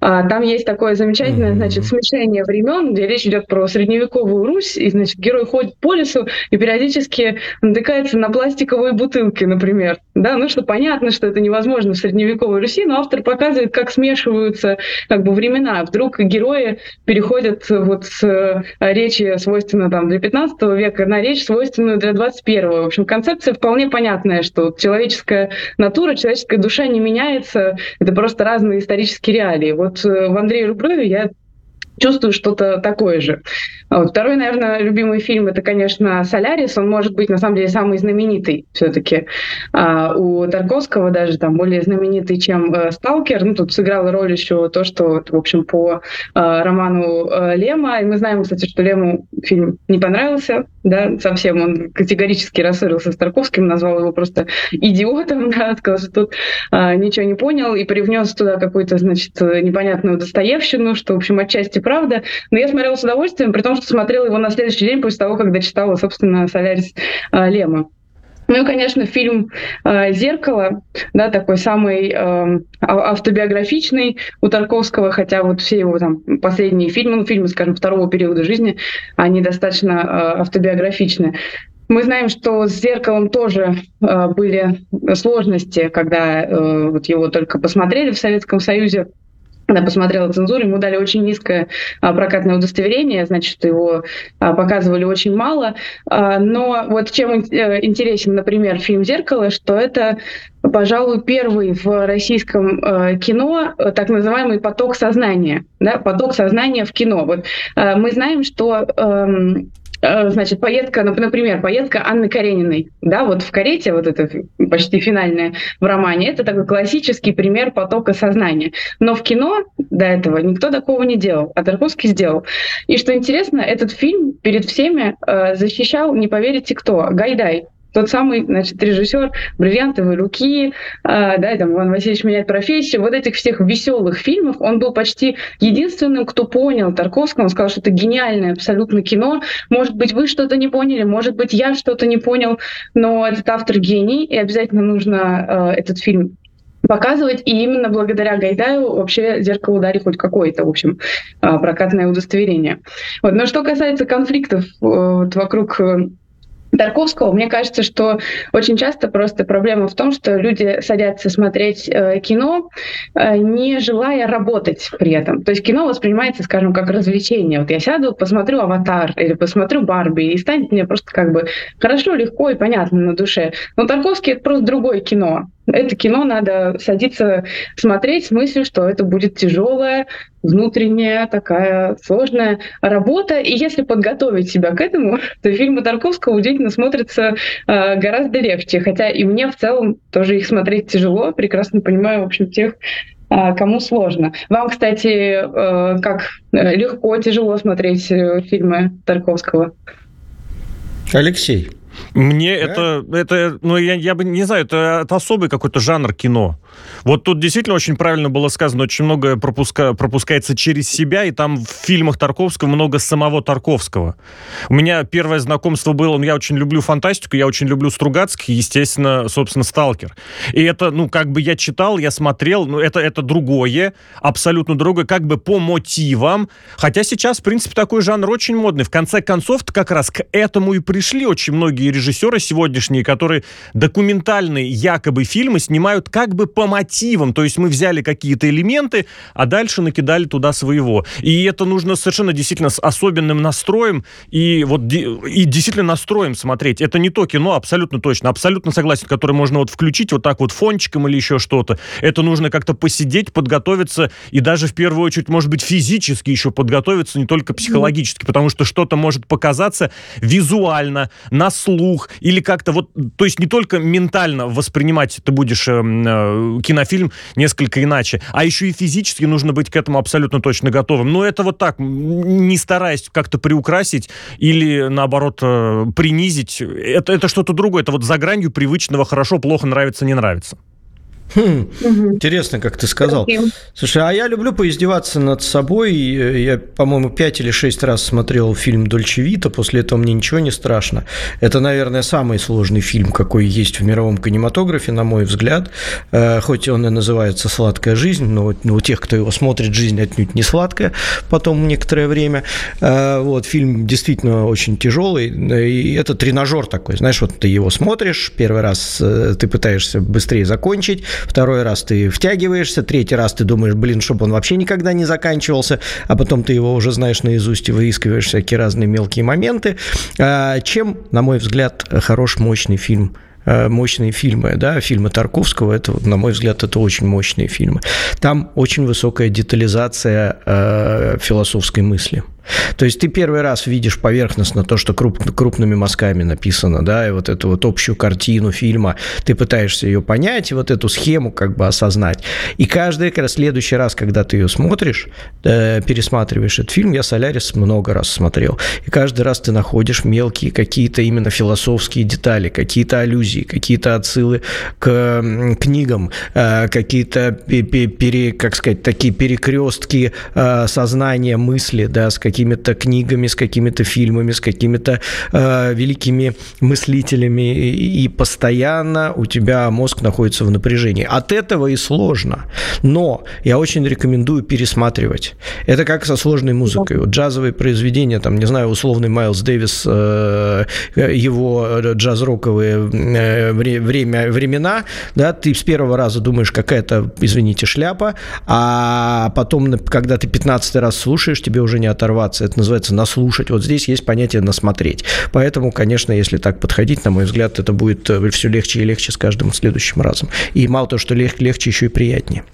S9: А, там есть такое замечательное, значит, смешение времен, где речь идет про средневековую Русь, и, значит, герой ходит по лесу и периодически натыкается на пластиковые бутылки, например. Да, ну что понятно, что это невозможно в средневековой Руси, но автор показывает, как смешиваются как бы времена. Вдруг герои переходят вот с э, речи, свойственной там для 15 века, на речь, свойственную для 21 В общем, концепция вполне понятная, что человеческая натура, человеческая душа не меняется, это просто разные исторические реалии реалии. Вот э, в Андрее Рублеве я чувствую что-то такое же. Второй, наверное, любимый фильм это, конечно, «Солярис». Он может быть, на самом деле, самый знаменитый все-таки. А, у Тарковского даже там более знаменитый, чем э, «Сталкер». Ну, тут сыграла роль еще то, что, в общем, по э, роману э, Лема. И мы знаем, кстати, что Лему фильм не понравился, да, совсем. Он категорически рассорился с Тарковским, назвал его просто идиотом, да, сказал, что тут э, ничего не понял, и привнес туда какую-то, значит, непонятную Достоевщину, что, в общем, отчасти правда. Но я смотрела с удовольствием, при том, что смотрела его на следующий день после того, когда читала, собственно, «Солярис» э, Лема. Ну и, конечно, фильм э, «Зеркало», да, такой самый э, автобиографичный у Тарковского, хотя вот все его там последние фильмы, ну, фильмы, скажем, второго периода жизни, они достаточно э, автобиографичны. Мы знаем, что с зеркалом тоже э, были сложности, когда э, вот его только посмотрели в Советском Союзе она посмотрела цензуру, ему дали очень низкое а, прокатное удостоверение, значит, его а, показывали очень мало. А, но вот чем э, интересен, например, фильм «Зеркало», что это, пожалуй, первый в российском э, кино э, так называемый поток сознания, да, поток сознания в кино. Вот мы знаем, что Э, значит, поездка, например, поездка Анны Карениной, да, вот в карете, вот это почти финальная в романе, это такой классический пример потока сознания. Но в кино до этого никто такого не делал, а Тарковский сделал. И что интересно, этот фильм перед всеми э, защищал, не поверите кто, Гайдай, тот самый, значит, режиссер «Бриллиантовые руки», э, да, там Иван Васильевич меняет профессию, вот этих всех веселых фильмов, он был почти единственным, кто понял Тарковского, он сказал, что это гениальное абсолютно кино, может быть, вы что-то не поняли, может быть, я что-то не понял, но этот автор гений, и обязательно нужно э, этот фильм показывать, и именно благодаря Гайдаю вообще «Зеркало удари» хоть какое-то, в общем, э, прокатное удостоверение. Вот. Но что касается конфликтов э, вот, вокруг Тарковского, мне кажется, что очень часто просто проблема в том, что люди садятся смотреть э, кино, э, не желая работать при этом. То есть кино воспринимается, скажем, как развлечение. Вот я сяду, посмотрю «Аватар» или посмотрю «Барби», и станет мне просто как бы хорошо, легко и понятно на душе. Но Тарковский — это просто другое кино. Это кино надо садиться смотреть с мыслью, что это будет тяжелая, внутренняя, такая сложная работа. И если подготовить себя к этому, то фильмы Тарковского удивительно смотрятся э, гораздо легче. Хотя и мне в целом тоже их смотреть тяжело. Прекрасно понимаю, в общем, тех, э, кому сложно. Вам, кстати, э, как легко, тяжело смотреть э, фильмы Тарковского?
S2: Алексей.
S5: Мне да? это, это, ну, я, я бы не знаю, это, это особый какой-то жанр кино. Вот тут действительно очень правильно было сказано, очень много пропуска, пропускается через себя, и там в фильмах Тарковского много самого Тарковского. У меня первое знакомство было, ну, я очень люблю фантастику, я очень люблю Стругацких, естественно, собственно, Сталкер. И это, ну, как бы я читал, я смотрел, ну, это, это другое, абсолютно другое, как бы по мотивам. Хотя сейчас, в принципе, такой жанр очень модный. В конце концов, как раз к этому и пришли очень многие режиссеры сегодняшние, которые документальные якобы фильмы снимают как бы по мотивам. То есть мы взяли какие-то элементы, а дальше накидали туда своего. И это нужно совершенно действительно с особенным настроем и вот и действительно настроем смотреть. Это не то кино, абсолютно точно. Абсолютно согласен, которое можно вот включить вот так вот фончиком или еще что-то. Это нужно как-то посидеть, подготовиться и даже в первую очередь, может быть, физически еще подготовиться, не только психологически, потому что что-то может показаться визуально, на слух, или как-то вот, то есть не только ментально воспринимать ты будешь э, э, кинофильм несколько иначе, а еще и физически нужно быть к этому абсолютно точно готовым. Но это вот так, не стараясь как-то приукрасить или наоборот э, принизить, это, это что-то другое, это вот за гранью привычного хорошо, плохо, нравится, не нравится.
S2: Хм, угу. Интересно, как ты сказал. Каким? Слушай, а я люблю поиздеваться над собой. Я, по-моему, пять или шесть раз смотрел фильм «Дольче Вита», после этого мне ничего не страшно. Это, наверное, самый сложный фильм, какой есть в мировом кинематографе, на мой взгляд. Э, хоть он и называется «Сладкая жизнь», но у тех, кто его смотрит, жизнь отнюдь не сладкая потом некоторое время. Э, вот, фильм действительно очень тяжелый, и это тренажер такой. Знаешь, вот ты его смотришь, первый раз э, ты пытаешься быстрее закончить, второй раз ты втягиваешься, третий раз ты думаешь, блин, чтобы он вообще никогда не заканчивался, а потом ты его уже знаешь наизусть и выискиваешь всякие разные мелкие моменты. А, чем, на мой взгляд, хорош мощный фильм а, мощные фильмы, да, фильмы Тарковского, это, на мой взгляд, это очень мощные фильмы. Там очень высокая детализация э, философской мысли. То есть ты первый раз видишь поверхностно то, что круп, крупными мазками написано, да, и вот эту вот общую картину фильма, ты пытаешься ее понять, и вот эту схему как бы осознать. И каждый раз следующий раз, когда ты ее смотришь, э, пересматриваешь этот фильм, я «Солярис» много раз смотрел, и каждый раз ты находишь мелкие какие-то именно философские детали, какие-то аллюзии, какие-то отсылы к книгам, э, какие-то, пере, как сказать, такие перекрестки э, сознания, мысли, да, с какими какими-то книгами, с какими-то фильмами, с какими-то э, великими мыслителями, и, и постоянно у тебя мозг находится в напряжении. От этого и сложно. Но я очень рекомендую пересматривать. Это как со сложной музыкой. Вот джазовые произведения, там, не знаю, условный Майлз Дэвис, э, его джаз-роковые э, время, времена, да, ты с первого раза думаешь, какая-то, извините, шляпа, а потом, когда ты 15 раз слушаешь, тебе уже не оторваться оторваться, это называется наслушать. Вот здесь есть понятие насмотреть. Поэтому, конечно, если так подходить, на мой взгляд, это будет э, все легче и легче с каждым следующим разом. И мало того, что лег, легче, еще и приятнее.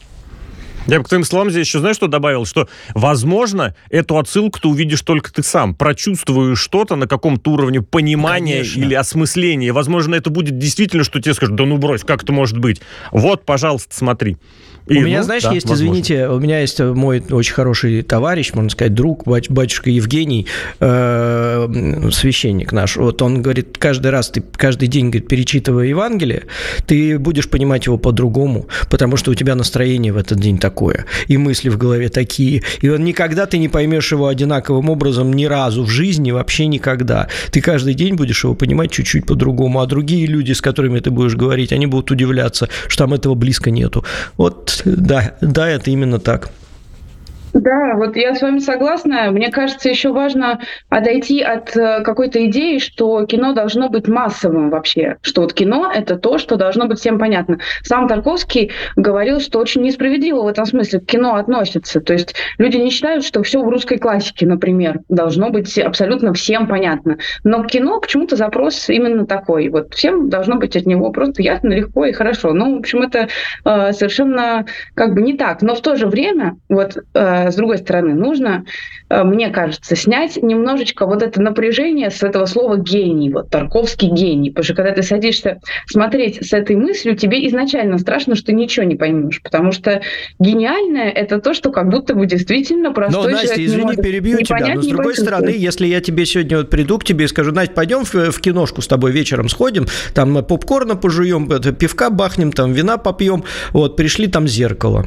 S5: Я бы к твоим словам здесь еще, знаешь, что добавил? Что, возможно, эту отсылку ты увидишь только ты сам. Прочувствуешь что-то на каком-то уровне понимания Конечно. или осмысления. Возможно, это будет действительно, что тебе скажут, да ну брось, как это может быть? Вот, пожалуйста, смотри.
S2: И, у меня, ну, знаешь, да, есть, возможно. извините, у меня есть мой очень хороший товарищ, можно сказать, друг, батюшка Евгений, э, священник наш. Вот он говорит, каждый раз ты каждый день, говорит, перечитывая Евангелие, ты будешь понимать его по-другому, потому что у тебя настроение в этот день такое, и мысли в голове такие, и он никогда ты не поймешь его одинаковым образом ни разу в жизни, вообще никогда. Ты каждый день будешь его понимать чуть-чуть по-другому, а другие люди, с которыми ты будешь говорить, они будут удивляться, что там этого близко нету. Вот да, да, это именно так.
S9: Да, вот я с вами согласна. Мне кажется, еще важно отойти от э, какой-то идеи, что кино должно быть массовым вообще, что вот кино — это то, что должно быть всем понятно. Сам Тарковский говорил, что очень несправедливо в этом смысле к кино относится. То есть люди не считают, что все в русской классике, например, должно быть абсолютно всем понятно. Но кино почему-то запрос именно такой. Вот всем должно быть от него просто ясно, легко и хорошо. Ну, в общем, это э, совершенно как бы не так. Но в то же время вот э, с другой стороны, нужно, э, мне кажется, снять немножечко вот это напряжение с этого слова гений, вот Тарковский гений. Потому что когда ты садишься смотреть с этой мыслью, тебе изначально страшно, что ничего не поймешь. Потому что гениальное это то, что как будто бы действительно простой
S2: Но, Настя, извини, может перебью тебя. Понять, но с другой стороны, если я тебе сегодня вот приду к тебе и скажу, Настя, пойдем в, в киношку с тобой вечером сходим, там попкорна пожуем, пивка бахнем, там вина попьем, вот, пришли там зеркало.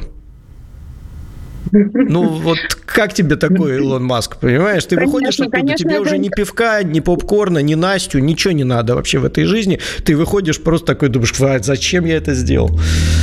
S2: Ну, вот как тебе такой Илон Маск, понимаешь? Ты выходишь оттуда, конечно, тебе уже ни пивка, ни попкорна, ни Настю, ничего не надо вообще в этой жизни. Ты выходишь просто такой, думаешь, зачем я это сделал?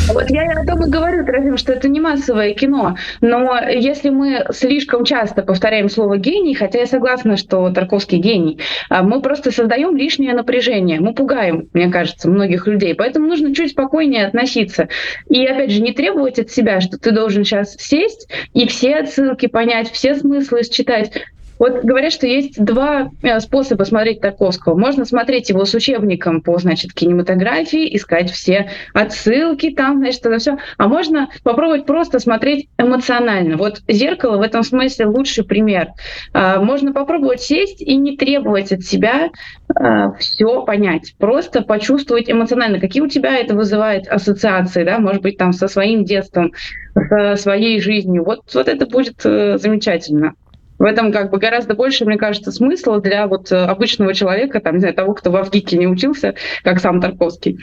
S9: Вот я о том и говорю, Трофим, что это не массовое кино. Но если мы слишком часто повторяем слово «гений», хотя я согласна, что Тарковский гений, а мы просто создаем лишнее напряжение. Мы пугаем, мне кажется, многих людей. Поэтому нужно чуть спокойнее относиться. И, опять же, не требовать от себя, что ты должен сейчас сесть и все отсылки понять, все смыслы считать. Вот говорят, что есть два э, способа смотреть Тарковского. Можно смотреть его с учебником по, значит, кинематографии, искать все отсылки там, значит, это все. А можно попробовать просто смотреть эмоционально. Вот «Зеркало» в этом смысле лучший пример. А, можно попробовать сесть и не требовать от себя а, все понять. Просто почувствовать эмоционально, какие у тебя это вызывает ассоциации, да, может быть, там со своим детством, со своей жизнью. Вот, вот это будет э, замечательно. В этом как бы гораздо больше, мне кажется, смысла для вот э, обычного человека, там, не знаю, того, кто в Авгике не учился, как сам Тарковский.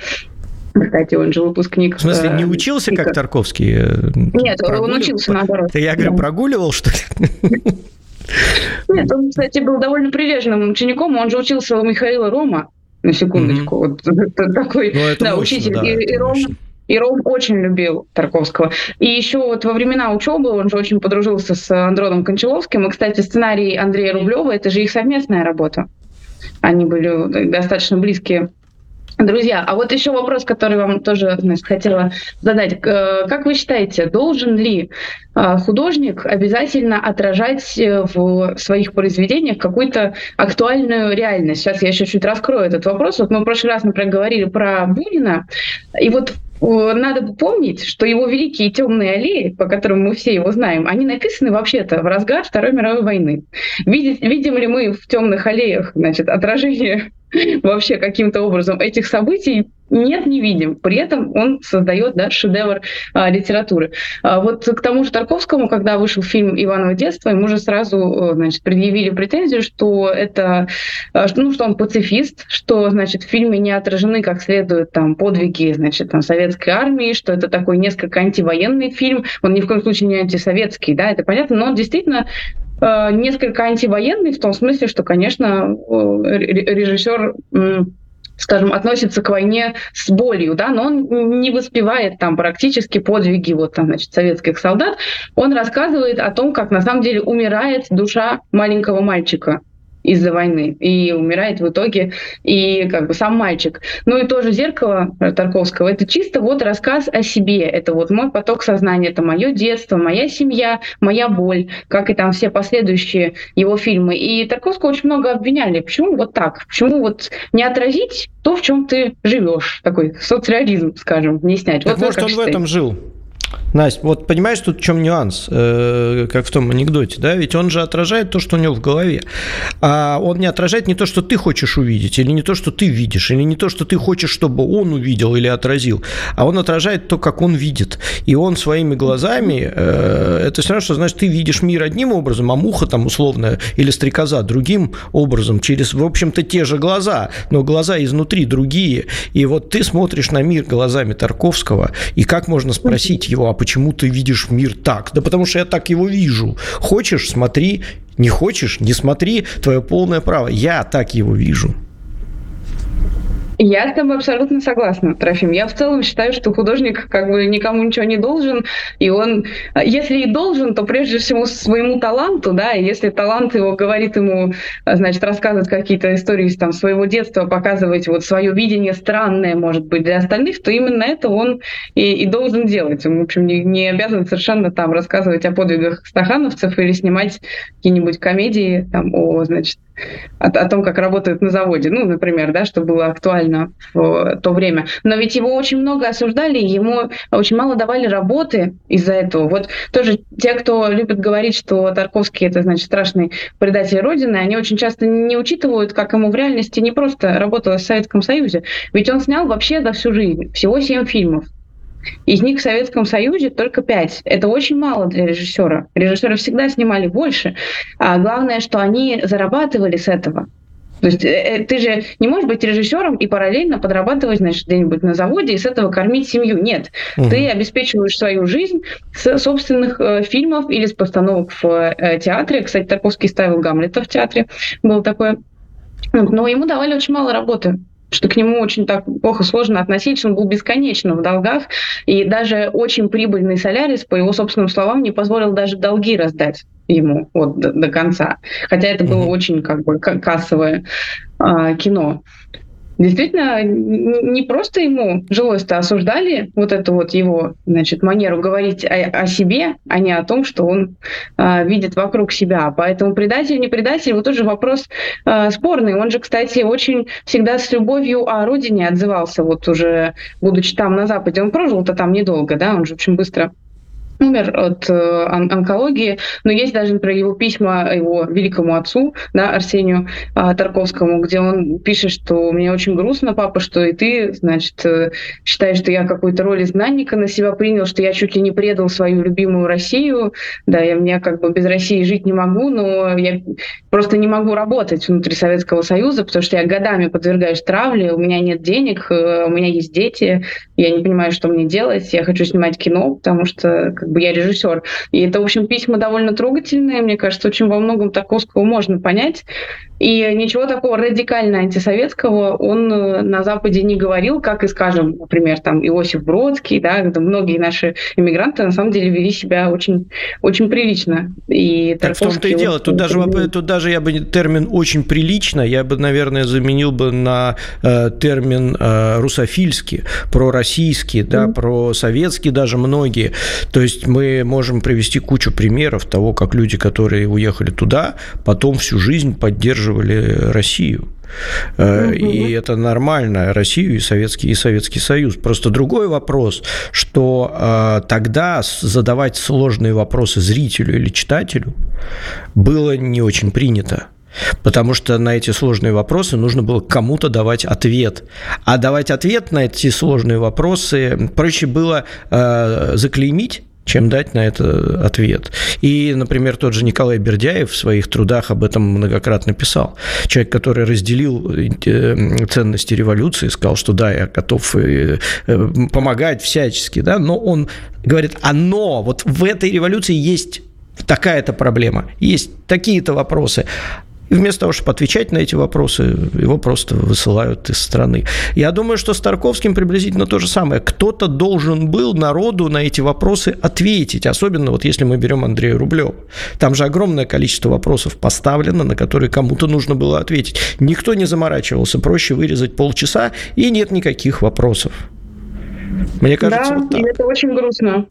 S9: Кстати, он же выпускник.
S2: В смысле, не э, учился, как Тарковский?
S9: Нет, он учился наоборот.
S2: Ты, я говорю, прогуливал, что ли?
S9: Нет, он, кстати, был довольно прилежным учеником. Он же учился у Михаила Рома, на секундочку. Mm-hmm. Вот такой, ну, да, мощно, учитель. Да, и, и Ром, и Ром очень любил Тарковского. И еще вот во времена учебы он же очень подружился с Андроном Кончаловским. И, кстати, сценарий Андрея Рублева – это же их совместная работа. Они были достаточно близкие Друзья, а вот еще вопрос, который вам тоже значит, хотела задать. Э, как вы считаете, должен ли э, художник обязательно отражать э, в своих произведениях какую-то актуальную реальность? Сейчас я еще чуть раскрою этот вопрос. Вот мы в прошлый раз, например, говорили про Бунина, и вот надо помнить, что его великие темные аллеи, по которым мы все его знаем, они написаны вообще-то в разгар Второй мировой войны. Видим ли мы в темных аллеях значит, отражение вообще каким-то образом этих событий нет, не видим. При этом он создает да, шедевр а, литературы. А, вот к тому же Тарковскому, когда вышел фильм «Иваново детство», ему же сразу значит, предъявили претензию, что это, а, ну, что он пацифист, что значит, в фильме не отражены как следует там, подвиги значит, там, советской армии, что это такой несколько антивоенный фильм, он ни в коем случае не антисоветский, да, это понятно, но он действительно Э, несколько антивоенный в том смысле, что, конечно, режиссер скажем, относится к войне с болью, да, но он не воспевает там практически подвиги вот там, значит, советских солдат. Он рассказывает о том, как на самом деле умирает душа маленького мальчика из-за войны. И умирает в итоге и как бы сам мальчик. Ну и тоже «Зеркало» Тарковского — это чисто вот рассказ о себе. Это вот мой поток сознания, это мое детство, моя семья, моя боль, как и там все последующие его фильмы. И Тарковского очень много обвиняли. Почему вот так? Почему вот не отразить то, в чем ты живешь? Такой соцреализм, скажем, не снять.
S2: Так
S9: вот
S2: может, он в этом жил? Настя, вот понимаешь, тут в чем нюанс, э, как в том анекдоте, да? Ведь он же отражает то, что у него в голове. А он не отражает не то, что ты хочешь увидеть, или не то, что ты видишь, или не то, что ты хочешь, чтобы он увидел или отразил, а он отражает то, как он видит. И он своими глазами, э, это все равно, что, значит, ты видишь мир одним образом, а муха там условная или стрекоза другим образом, через, в общем-то, те же глаза, но глаза изнутри другие. И вот ты смотришь на мир глазами Тарковского, и как можно спросить его, а почему ты видишь мир так? Да потому что я так его вижу. Хочешь, смотри, не хочешь, не смотри, твое полное право. Я так его вижу.
S9: Я с тобой абсолютно согласна, Трофим. Я в целом считаю, что художник как бы никому ничего не должен, и он, если и должен, то прежде всего своему таланту, да, и если талант его говорит ему, значит, рассказывать какие-то истории там своего детства, показывать вот свое видение странное, может быть, для остальных, то именно это он и, и должен делать. Он, в общем, не, не обязан совершенно там рассказывать о подвигах стахановцев или снимать какие-нибудь комедии там о, значит, о, о том, как работают на заводе, ну, например, да, что было актуально в то время. Но ведь его очень много осуждали, ему очень мало давали работы из-за этого. Вот тоже те, кто любит говорить, что Тарковский это, значит, страшный предатель Родины, они очень часто не учитывают, как ему в реальности не просто работалось в Советском Союзе. Ведь он снял вообще за всю жизнь всего семь фильмов. Из них в Советском Союзе только пять. Это очень мало для режиссера. Режиссеры всегда снимали больше. А главное, что они зарабатывали с этого. То есть э, э, ты же не можешь быть режиссером и параллельно подрабатывать, значит, где-нибудь на заводе и с этого кормить семью. Нет. Угу. Ты обеспечиваешь свою жизнь с собственных э, фильмов или с постановок в э, театре. Кстати, Тарковский ставил Гамлета в театре. Было такое. Но ему давали очень мало работы что к нему очень так плохо сложно относиться, он был бесконечно в долгах, и даже очень прибыльный Солярис, по его собственным словам, не позволил даже долги раздать ему вот до, до конца. Хотя это было mm-hmm. очень как бы кассовое а, кино. Действительно не просто ему жилось-то осуждали вот эту вот его, значит, манеру говорить о, о себе, а не о том, что он э, видит вокруг себя. Поэтому предатель, не предатель, вот тоже вопрос э, спорный. Он же, кстати, очень всегда с любовью о родине отзывался, вот уже будучи там на Западе. Он прожил-то там недолго, да, он же очень быстро умер от э, он онкологии, но есть даже, например, его письма его великому отцу, да, Арсению э, Тарковскому, где он пишет, что мне очень грустно, папа, что и ты, значит, э, считаешь, что я какую-то роль изгнанника на себя принял, что я чуть ли не предал свою любимую Россию, да, я мне как бы без России жить не могу, но я просто не могу работать внутри Советского Союза, потому что я годами подвергаюсь травле, у меня нет денег, э, у меня есть дети, я не понимаю, что мне делать, я хочу снимать кино, потому что как бы я режиссер. И это, в общем, письма довольно трогательные, мне кажется, очень во многом Тарковского можно понять. И ничего такого радикально антисоветского он э, на Западе не говорил, как и, скажем, например, там Иосиф Бродский, да, многие наши иммигранты на самом деле вели себя очень, очень прилично.
S2: И так в том-то и дело. Тут даже, тут даже я бы термин «очень прилично» я бы, наверное, заменил бы на э, термин э, «русофильский», пророссийский, да, mm-hmm. просоветский даже многие. То есть мы можем привести кучу примеров того, как люди, которые уехали туда, потом всю жизнь поддерживали Россию. Угу. И это нормально, Россию и Советский, и Советский Союз. Просто другой вопрос, что э, тогда задавать сложные вопросы зрителю или читателю было не очень принято. Потому что на эти сложные вопросы нужно было кому-то давать ответ. А давать ответ на эти сложные вопросы проще было э, заклеймить чем дать на это ответ. И, например, тот же Николай Бердяев в своих трудах об этом многократно писал. Человек, который разделил э, ценности революции, сказал, что да, я готов э, э, помогать всячески, да, но он говорит, оно, вот в этой революции есть такая-то проблема, есть такие-то вопросы. И вместо того, чтобы отвечать на эти вопросы, его просто высылают из страны. Я думаю, что с Тарковским приблизительно то же самое. Кто-то должен был народу на эти вопросы ответить, особенно вот если мы берем Андрея Рублева. Там же огромное количество вопросов поставлено, на которые кому-то нужно было ответить. Никто не заморачивался, проще вырезать полчаса, и нет никаких вопросов.
S9: Мне кажется, да, вот так. это очень грустно.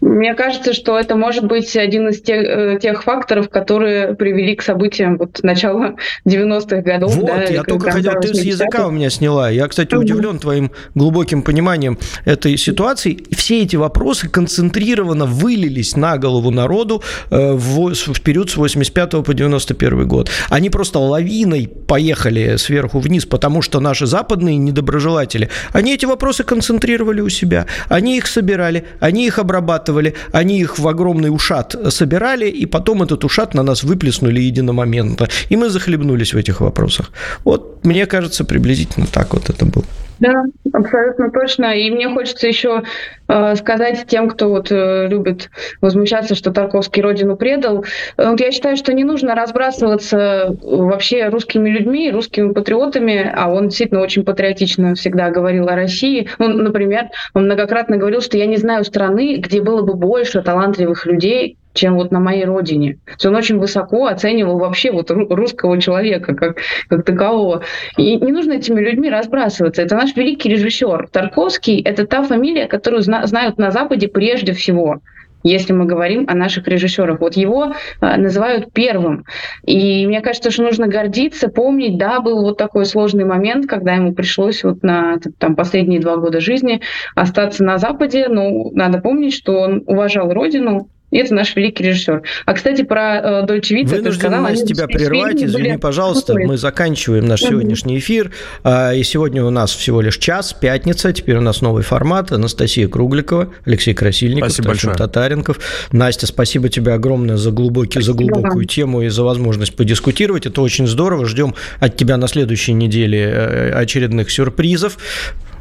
S9: Мне кажется, что это может быть один из тех, э, тех факторов, которые привели к событиям вот начала 90-х годов.
S2: Вот, да, я только хотел, ты с языка у меня сняла. Я, кстати, удивлен твоим глубоким пониманием этой ситуации. Все эти вопросы концентрированно вылились на голову народу э, в, в период с 85 по 91 год. Они просто лавиной поехали сверху вниз, потому что наши западные недоброжелатели, они эти вопросы концентрировали у себя. Они их собирали, они их обрабатывали, захватывали, они их в огромный ушат собирали, и потом этот ушат на нас выплеснули единомоментно. И мы захлебнулись в этих вопросах. Вот, мне кажется, приблизительно так вот это было.
S9: Да, абсолютно точно. И мне хочется еще э, сказать тем, кто вот э, любит возмущаться, что Тарковский родину предал. Вот я считаю, что не нужно разбрасываться вообще русскими людьми, русскими патриотами, а он действительно очень патриотично всегда говорил о России. Ну, например, он многократно говорил, что я не знаю страны, где было бы больше талантливых людей, чем вот на моей родине. То есть он очень высоко оценивал вообще вот русского человека как, как такового. И не нужно этими людьми разбрасываться. Это наш великий режиссер. Тарковский — это та фамилия, которую зна- знают на Западе прежде всего если мы говорим о наших режиссерах. Вот его э, называют первым. И мне кажется, что нужно гордиться, помнить, да, был вот такой сложный момент, когда ему пришлось вот на там, последние два года жизни остаться на Западе, но надо помнить, что он уважал родину, и это наш великий режиссер. А, кстати, про э, Дольче Вита
S2: ты сказала... Настя, тебя прервать. Извини, пожалуйста, мы заканчиваем наш сегодняшний эфир. А, и сегодня у нас всего лишь час, пятница. Теперь у нас новый формат. Анастасия Кругликова, Алексей Красильников, спасибо большое. Татаренков. Настя, спасибо тебе огромное за, глубокий, за глубокую вам. тему и за возможность подискутировать. Это очень здорово. Ждем от тебя на следующей неделе э, очередных сюрпризов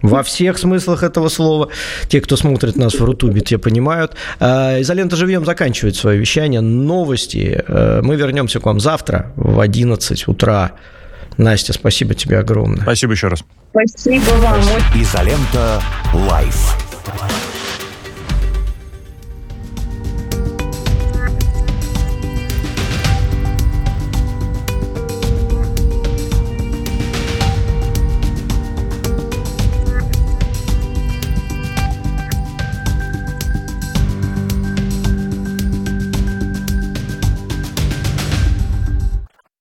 S2: во всех смыслах этого слова. Те, кто смотрит нас в Рутубе, те понимают. А, Изолента живьем заканчивает свое вещание. Новости. Э, мы вернемся к вам завтра в 11 утра. Настя, спасибо тебе огромное.
S5: Спасибо еще раз.
S9: Спасибо вам.
S1: Изолента Live.